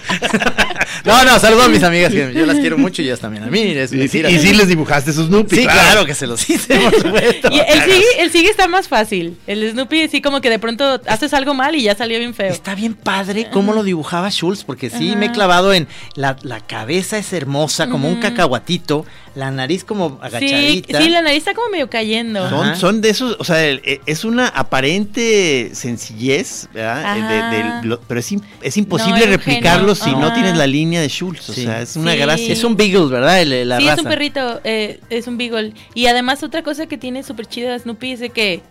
[SPEAKER 4] No, no, saludo a mis amigas, que yo las quiero mucho y ellas también a mí. es
[SPEAKER 3] Y, sí-
[SPEAKER 4] mentira.
[SPEAKER 3] y sí les dibujaste sus Snoopy.
[SPEAKER 4] Sí, claro que se los hice, por supuesto.
[SPEAKER 5] Y el sigue, el sigue está más fácil. El Snoopy sí como que de pronto haces algo mal y ya salió bien feo.
[SPEAKER 4] Está bien padre cómo lo dibujaba Schultz, porque sí
[SPEAKER 5] Ajá.
[SPEAKER 4] me he clavado en la, la cabeza es hermosa, como un cacahuatito, la nariz como agachadita.
[SPEAKER 5] sí, la nariz está como medio cayendo.
[SPEAKER 3] Son, son de esos, o sea, el- eh, es una aparente sencillez, ¿verdad? De- lo- pero es, im- es imposible
[SPEAKER 5] No,
[SPEAKER 3] replicarlo si no tienes la línea de Schultz. O
[SPEAKER 4] Sí.
[SPEAKER 3] sea, es una
[SPEAKER 5] Sí.
[SPEAKER 3] gracia.
[SPEAKER 4] Es un Beagle, ¿verdad? El- la
[SPEAKER 5] sí,
[SPEAKER 4] raza.
[SPEAKER 5] es un perrito, eh, es un beagle. Y además otra cosa que tiene súper chida Snoopy es de que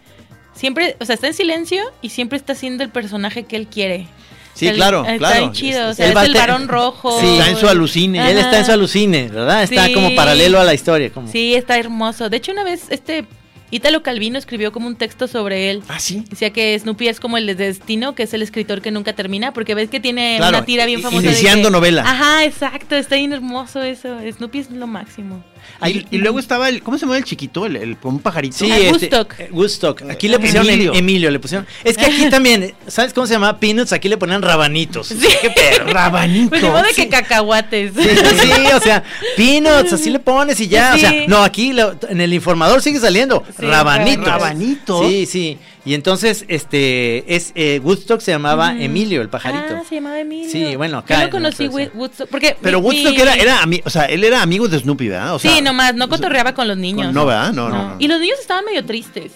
[SPEAKER 5] siempre, o sea, está en silencio y siempre está haciendo el personaje que él quiere.
[SPEAKER 3] Sí,
[SPEAKER 5] El-
[SPEAKER 3] claro,
[SPEAKER 5] Está
[SPEAKER 3] claro.
[SPEAKER 5] chido, o
[SPEAKER 3] Es-
[SPEAKER 5] sea, es el varón rojo.
[SPEAKER 4] Sí.
[SPEAKER 3] Está en su alucine.
[SPEAKER 4] Él está en su
[SPEAKER 5] Ajá.
[SPEAKER 4] alucine, ¿verdad? Está
[SPEAKER 5] Sí.
[SPEAKER 4] como paralelo a la historia. Como...
[SPEAKER 5] Sí, está hermoso. De hecho, una vez este Ítalo Calvino escribió como un texto sobre él.
[SPEAKER 3] Ah, sí.
[SPEAKER 5] Decía que Snoopy es como el de Destino, que es el escritor que nunca termina, porque ves que tiene
[SPEAKER 3] Claro,
[SPEAKER 5] una tira bien famosa. de
[SPEAKER 3] iniciando
[SPEAKER 5] que-
[SPEAKER 3] novela.
[SPEAKER 5] Ajá, exacto, está bien hermoso eso. Snoopy es lo máximo.
[SPEAKER 3] Y, y luego estaba el, ¿cómo se llama el chiquito? El, el- un pajarito.
[SPEAKER 4] Sí,
[SPEAKER 5] Ah,
[SPEAKER 4] este,
[SPEAKER 5] Woodstock.
[SPEAKER 4] eh, Woodstock. Aquí le pusieron
[SPEAKER 3] Emilio.
[SPEAKER 4] Emilio. Le pusieron. Es que aquí también, ¿sabes cómo se llama? Peanuts, aquí le ponían rabanitos.
[SPEAKER 3] Qué perro, rabanito.
[SPEAKER 5] Pues de
[SPEAKER 4] sí.
[SPEAKER 5] que cacahuates.
[SPEAKER 4] Sí, sí, o sea, peanuts, así le pones y ya, o sea,
[SPEAKER 5] Sí.
[SPEAKER 4] no, aquí lo- en el informador sigue saliendo,
[SPEAKER 5] Sí,
[SPEAKER 4] rabanitos.
[SPEAKER 3] Rabanitos.
[SPEAKER 4] Sí, sí, y entonces, este, es, eh, Woodstock se llamaba Emilio, el pajarito.
[SPEAKER 5] Ah, se llamaba Emilio.
[SPEAKER 4] Sí, bueno, acá
[SPEAKER 5] Yo no conocí. Woodstock. Porque
[SPEAKER 3] Pero
[SPEAKER 5] mi-
[SPEAKER 3] Woodstock
[SPEAKER 5] mi-
[SPEAKER 3] era, era o sea, él era amigo de Snoopy, ¿verdad? O sea,
[SPEAKER 5] sí, nomás, no cotorreaba con los niños.
[SPEAKER 3] no, ¿verdad? No, no, no.
[SPEAKER 5] Y los niños estaban medio tristes.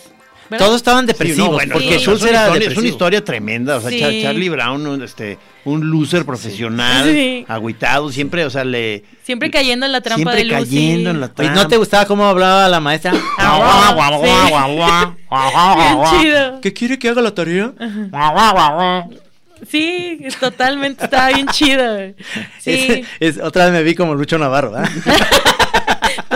[SPEAKER 5] ¿Verdad?
[SPEAKER 4] Todos estaban
[SPEAKER 3] Sí,
[SPEAKER 4] depresivos,
[SPEAKER 3] no, bueno,
[SPEAKER 4] porque
[SPEAKER 5] sí.
[SPEAKER 4] Schultz era
[SPEAKER 3] es una historia tremenda. O sea,
[SPEAKER 5] Sí.
[SPEAKER 3] Char- Charlie Brown, un, este, un loser profesional,
[SPEAKER 5] Sí.
[SPEAKER 3] agüitado, siempre, o sea, le.
[SPEAKER 5] Siempre cayendo en la trampa
[SPEAKER 3] siempre
[SPEAKER 5] de Lucy.
[SPEAKER 3] cayendo en la trampa.
[SPEAKER 4] ¿no te gustaba cómo hablaba la maestra?
[SPEAKER 5] Chido.
[SPEAKER 4] ¿Qué quiere que haga la tarea?
[SPEAKER 5] Sí, es totalmente, estaba bien chido. Sí,
[SPEAKER 4] Es, es- otra vez me vi como Lucho Navarro, ¿verdad?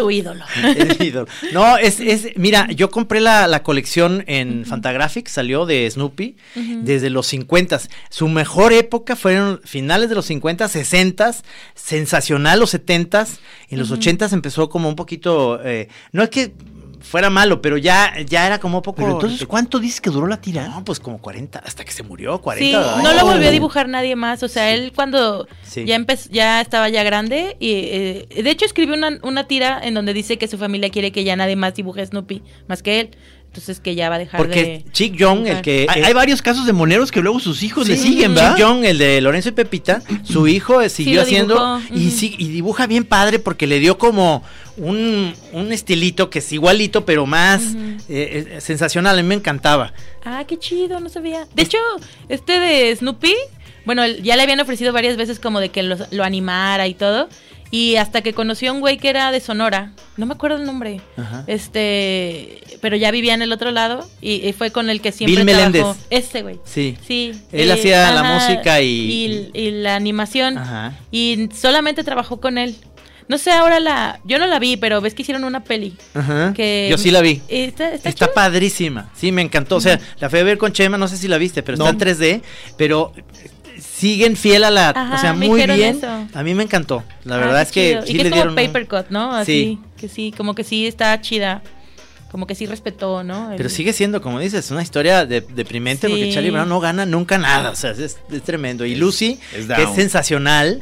[SPEAKER 5] tu ídolo.
[SPEAKER 4] Es mi ídolo. No, es, es, mira, yo compré la, la colección en Fantagraphics, salió de Snoopy, desde los 50. Su mejor época fueron finales de los 50, 60, sensacional los 70, y en los 80 empezó como un poquito, eh, no es que fuera malo, pero ya, ya era como poco...
[SPEAKER 3] Pero entonces, ¿cuánto dices que duró la tira?
[SPEAKER 4] No, pues como 40, hasta que se murió,
[SPEAKER 5] Sí,
[SPEAKER 4] 40.
[SPEAKER 5] no lo volvió a dibujar nadie más. O sea, él cuando
[SPEAKER 4] Sí.
[SPEAKER 5] ya empezó, ya estaba ya grande y eh, de hecho escribió una, una tira en donde dice que su familia quiere que ya nadie más dibuje a Snoopy más que él. Entonces que ya va a dejar
[SPEAKER 4] Porque
[SPEAKER 5] de...
[SPEAKER 4] Chick Young, el que...
[SPEAKER 3] Hay, hay varios casos de moneros que luego sus hijos le
[SPEAKER 4] Sí,
[SPEAKER 3] siguen, ¿verdad?
[SPEAKER 4] Chick Young, el de Lorenzo y Pepita, su hijo eh, siguió
[SPEAKER 5] lo
[SPEAKER 4] haciendo
[SPEAKER 5] dibujó,
[SPEAKER 4] y, sí- y dibuja bien padre porque le dio como un, un estilito que es igualito, pero más eh, eh, sensacional. A mí me encantaba.
[SPEAKER 5] Ah, qué chido, no sabía. De hecho, este de Snoopy, bueno, ya le habían ofrecido varias veces como de que lo, lo animara y todo. Y hasta que conoció a un güey que era de Sonora, no me acuerdo el nombre,
[SPEAKER 4] Ajá.
[SPEAKER 5] este, pero ya vivía en el otro lado y, y fue con el que siempre
[SPEAKER 4] Bill
[SPEAKER 5] trabajó.
[SPEAKER 4] Meléndez.
[SPEAKER 5] Ese güey.
[SPEAKER 4] Sí.
[SPEAKER 5] Sí.
[SPEAKER 4] Él hacía la música y-
[SPEAKER 5] y, y la animación.
[SPEAKER 4] Ajá.
[SPEAKER 5] Y solamente trabajó con él. No sé, ahora la... Yo no la vi, pero ves que hicieron una peli.
[SPEAKER 4] Ajá.
[SPEAKER 5] Que,
[SPEAKER 4] Yo sí la vi.
[SPEAKER 5] Está, está
[SPEAKER 4] Está padrísima. Sí, me encantó. O sea, la fui a ver con Chema, no sé si la viste, pero
[SPEAKER 3] No.
[SPEAKER 4] está en 3D. Pero siguen fiel a la.
[SPEAKER 5] Ajá,
[SPEAKER 4] o sea, muy bien.
[SPEAKER 5] eso.
[SPEAKER 4] A mí me encantó. La
[SPEAKER 5] Ah,
[SPEAKER 4] verdad es que
[SPEAKER 5] chido.
[SPEAKER 4] sí
[SPEAKER 5] y que
[SPEAKER 4] le
[SPEAKER 5] es
[SPEAKER 4] dieron.
[SPEAKER 5] como paper cut, ¿no? Así,
[SPEAKER 4] Sí.
[SPEAKER 5] que sí, como que sí está chida. Como que sí respetó, ¿no? El-
[SPEAKER 4] Pero sigue siendo, como dices, una historia de- deprimente porque. Charlie Brown no gana nunca nada. O sea, es, es tremendo. Y Lucy,
[SPEAKER 3] es
[SPEAKER 4] que es sensacional.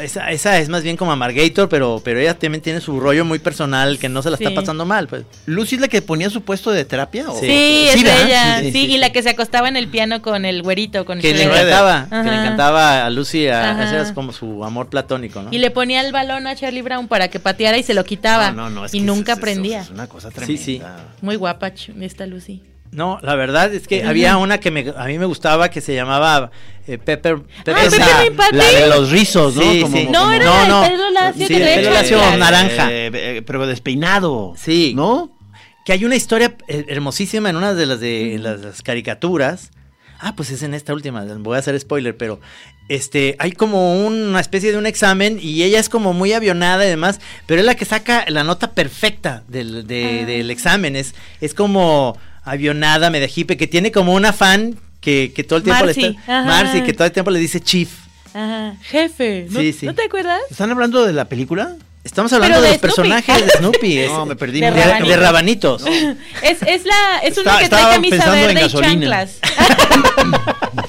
[SPEAKER 4] Esa, esa es más bien como Amargator, pero, pero ella también tiene su rollo muy personal que no se la está
[SPEAKER 5] Sí.
[SPEAKER 4] pasando mal. Pues.
[SPEAKER 3] ¿Lucy es la que ponía su puesto de terapia? ¿o?
[SPEAKER 5] Sí, es
[SPEAKER 3] ¿verdad?
[SPEAKER 5] ella.
[SPEAKER 3] Sí,
[SPEAKER 5] Sí,
[SPEAKER 3] sí, sí.
[SPEAKER 5] y la que se acostaba en el piano con el güerito, con
[SPEAKER 4] Que le
[SPEAKER 5] Shredder.
[SPEAKER 4] encantaba, que le encantaba a Lucy, a, ese era como su amor platónico, ¿no?
[SPEAKER 5] Y le ponía el balón a Charlie Brown para que pateara y se lo quitaba.
[SPEAKER 3] No, no, no, es
[SPEAKER 5] y
[SPEAKER 3] que
[SPEAKER 5] nunca
[SPEAKER 3] es-
[SPEAKER 5] aprendía.
[SPEAKER 3] Es una cosa
[SPEAKER 4] Sí,
[SPEAKER 3] tremenda.
[SPEAKER 4] sí.
[SPEAKER 5] Muy guapa esta Lucy.
[SPEAKER 4] No, la verdad es que había una que me, a mí me gustaba que se llamaba eh, Pepper,
[SPEAKER 5] Ay,
[SPEAKER 4] Pepper
[SPEAKER 5] Patty.
[SPEAKER 3] La de los rizos, ¿no?
[SPEAKER 4] Sí,
[SPEAKER 3] Como-
[SPEAKER 4] sí.
[SPEAKER 3] como-
[SPEAKER 5] No, era
[SPEAKER 4] no,
[SPEAKER 5] el pelo lacio
[SPEAKER 4] Sí, el pelo lacio
[SPEAKER 5] Claro.
[SPEAKER 4] naranja.
[SPEAKER 3] Eh, eh, pero despeinado.
[SPEAKER 4] Sí.
[SPEAKER 3] ¿No?
[SPEAKER 4] Que hay una historia hermosísima en una de las de las, las caricaturas. Ah, pues es en esta última, voy a hacer spoiler, pero este, hay como una especie de un examen y ella es como muy avionada y demás, pero es la que saca la nota perfecta del, de-
[SPEAKER 5] Ah.
[SPEAKER 4] del examen, es, es como avionada, media hippie, que tiene como una fan que, que todo el tiempo le está,
[SPEAKER 5] ajá.
[SPEAKER 4] Marcy, que todo el tiempo le dice chief.
[SPEAKER 5] Ajá. Jefe. ¿No,
[SPEAKER 4] Sí, sí.
[SPEAKER 5] ¿no te acuerdas?
[SPEAKER 3] ¿Están hablando de la película?
[SPEAKER 4] Estamos hablando de,
[SPEAKER 5] de
[SPEAKER 4] los personajes de Snoopy. es-
[SPEAKER 3] No, me perdí.
[SPEAKER 5] De
[SPEAKER 4] de,
[SPEAKER 3] mucho.
[SPEAKER 4] de
[SPEAKER 5] rabanitos. Es, es la, es
[SPEAKER 3] Está-
[SPEAKER 5] una que trae camisa verde y chanclas.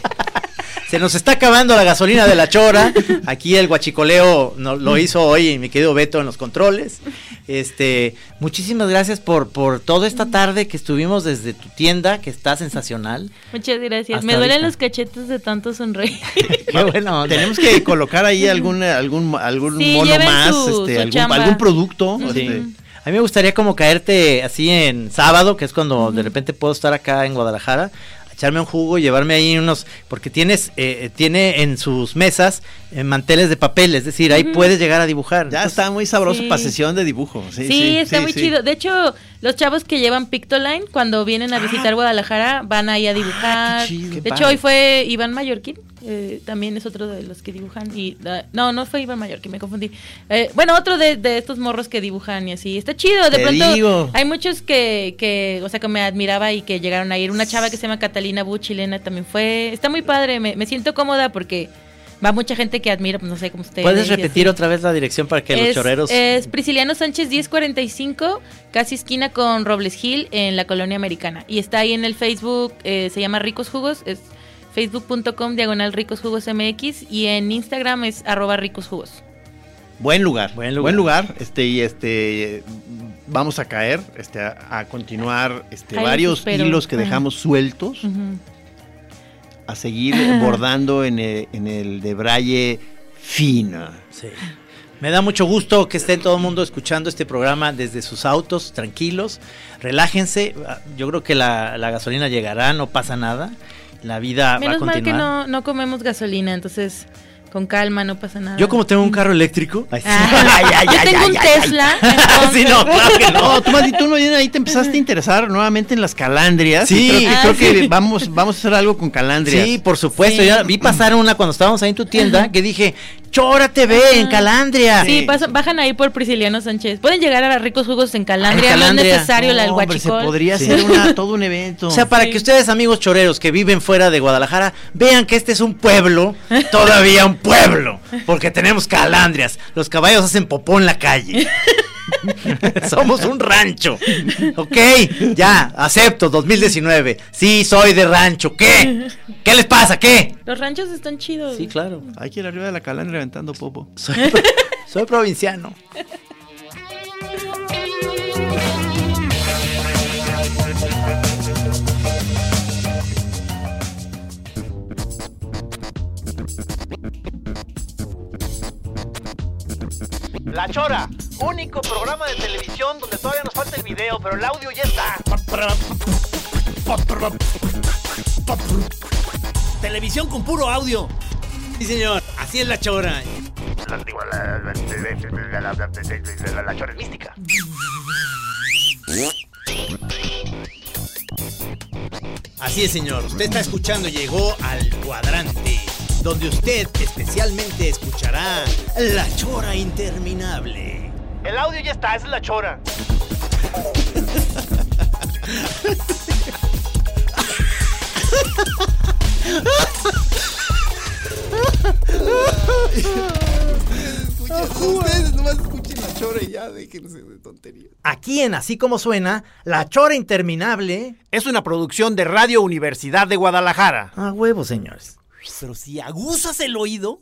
[SPEAKER 4] Se nos está acabando la gasolina de la chora. Aquí el guachicoleo no, lo hizo hoy mi querido Beto en los controles. Este, muchísimas gracias por, por toda esta tarde que estuvimos desde tu tienda, que está sensacional.
[SPEAKER 5] Muchas gracias.
[SPEAKER 4] Hasta
[SPEAKER 5] Me duelen
[SPEAKER 4] ahorita.
[SPEAKER 5] los cachetes de tanto sonreír.
[SPEAKER 4] Qué bueno.
[SPEAKER 3] Tenemos que colocar ahí algún algún algún
[SPEAKER 5] Sí,
[SPEAKER 3] mono más,
[SPEAKER 5] su-
[SPEAKER 3] este,
[SPEAKER 5] su
[SPEAKER 3] algún,
[SPEAKER 5] chamba.
[SPEAKER 3] algún producto.
[SPEAKER 4] Sí.
[SPEAKER 3] este,
[SPEAKER 4] A mí me gustaría como caerte así en sábado, que es cuando de repente puedo estar acá en Guadalajara, echarme un jugo llevarme ahí unos, porque tienes, eh, tiene en sus mesas eh, manteles de papel, es decir, ahí puedes llegar a dibujar.
[SPEAKER 3] Ya
[SPEAKER 4] Entonces,
[SPEAKER 3] está muy sabroso
[SPEAKER 5] Sí.
[SPEAKER 3] para sesión de dibujo. Sí,
[SPEAKER 5] Sí,
[SPEAKER 3] sí,
[SPEAKER 5] está
[SPEAKER 3] sí,
[SPEAKER 5] muy
[SPEAKER 3] sí.
[SPEAKER 5] chido. De hecho, los chavos que llevan Pictoline, cuando vienen a visitar Guadalajara, van ahí a dibujar.
[SPEAKER 3] Ah, qué chido, qué
[SPEAKER 5] de hecho,
[SPEAKER 3] padre.
[SPEAKER 5] hoy fue Iván Mallorquín, eh, también es otro de los que dibujan. y ah, No, no fue Iván Mallorquín, me confundí. Eh, bueno, otro de, de estos morros que dibujan y así. Está chido, de
[SPEAKER 3] Te
[SPEAKER 5] pronto
[SPEAKER 3] digo.
[SPEAKER 5] hay muchos que, que, o sea, que me admiraba y que llegaron a ir. Una chava que se llama Catalina Bu, chilena, también fue. Está muy padre, me, me siento cómoda porque va mucha gente que admiro, pues, no sé cómo ustedes.
[SPEAKER 4] ¿Puedes repetir
[SPEAKER 5] así.
[SPEAKER 4] otra vez la dirección para que los choreros...
[SPEAKER 5] Es Prisciliano Sánchez 1045, casi esquina con Robles Hill en la colonia americana. Y está ahí en el Facebook, eh, se llama Ricos Jugos, es facebook.com diagonal Ricos Jugos MX y en Instagram es arroba Ricos Jugos.
[SPEAKER 3] Buen lugar,
[SPEAKER 4] Buen
[SPEAKER 3] buen
[SPEAKER 4] lugar.
[SPEAKER 3] lugar, este y este vamos a caer, este a, a continuar este varios
[SPEAKER 5] espero.
[SPEAKER 3] hilos que
[SPEAKER 5] Ajá.
[SPEAKER 3] dejamos sueltos. A seguir bordando en el, en el de braille fino.
[SPEAKER 4] Sí. Me da mucho gusto que estén todo el mundo escuchando este programa desde sus autos, tranquilos, relájense. Ah, Yo creo que la, la gasolina llegará, no pasa nada. La vida va a
[SPEAKER 5] Menos mal que
[SPEAKER 4] continuar.
[SPEAKER 5] no, no comemos gasolina, entonces con calma, no pasa nada.
[SPEAKER 4] Yo como tengo un carro eléctrico, ay, sí.
[SPEAKER 5] Ah, yo tengo un Tesla.
[SPEAKER 4] Sí,
[SPEAKER 5] entonces-
[SPEAKER 4] no, claro que no.
[SPEAKER 3] No, tú, más bien- tú ahí te empezaste a interesar nuevamente en las calandrias.
[SPEAKER 4] Sí.
[SPEAKER 3] creo que,
[SPEAKER 5] Ah,
[SPEAKER 3] creo
[SPEAKER 5] sí.
[SPEAKER 3] que vamos, vamos a hacer algo con calandrias.
[SPEAKER 4] Sí, por supuesto.
[SPEAKER 5] Sí.
[SPEAKER 4] Ya vi pasar una cuando estábamos ahí en tu tienda que dije, Chora TV en Calandria.
[SPEAKER 5] Sí, pasan- bajan ahí por Prisciliano Sánchez. Pueden llegar a Ricos Jugos en Calandria,
[SPEAKER 4] En
[SPEAKER 5] no es necesario la del
[SPEAKER 3] No, hombre, se
[SPEAKER 5] Huachicol.
[SPEAKER 3] podría
[SPEAKER 4] Sí.
[SPEAKER 3] hacer una- todo un evento.
[SPEAKER 4] O sea, para
[SPEAKER 5] Sí.
[SPEAKER 4] que ustedes, amigos choreros que viven fuera de Guadalajara, vean que este es un pueblo, todavía un pueblo, porque tenemos calandrias. Los caballos hacen popó en la calle. Somos un rancho. Ok, ya, acepto, 2019. Sí, soy de rancho. ¿Qué? ¿Qué les pasa? ¿Qué?
[SPEAKER 5] Los ranchos están chidos.
[SPEAKER 4] Sí, claro.
[SPEAKER 3] Hay que ir arriba de la calana reventando popo.
[SPEAKER 4] Soy provinciano.
[SPEAKER 3] La chora único programa de televisión donde todavía nos falta el video, pero el audio ya está.
[SPEAKER 8] Televisión con puro audio.
[SPEAKER 4] Sí, señor. Así es la chora.
[SPEAKER 3] La, Chora es mística.
[SPEAKER 4] Así es, señor. Usted está escuchando, llegó al cuadrante, donde usted especialmente escuchará la chora interminable.
[SPEAKER 3] El audio ya está, esa es la Chora.
[SPEAKER 9] Ustedes nomás escuchen la chora y ya déjense de tonterías.
[SPEAKER 4] Aquí en Así Como Suena, la chora interminable.
[SPEAKER 8] Es una producción de Radio Universidad de Guadalajara.
[SPEAKER 4] A huevo, señores.
[SPEAKER 8] Pero si aguzas el oído.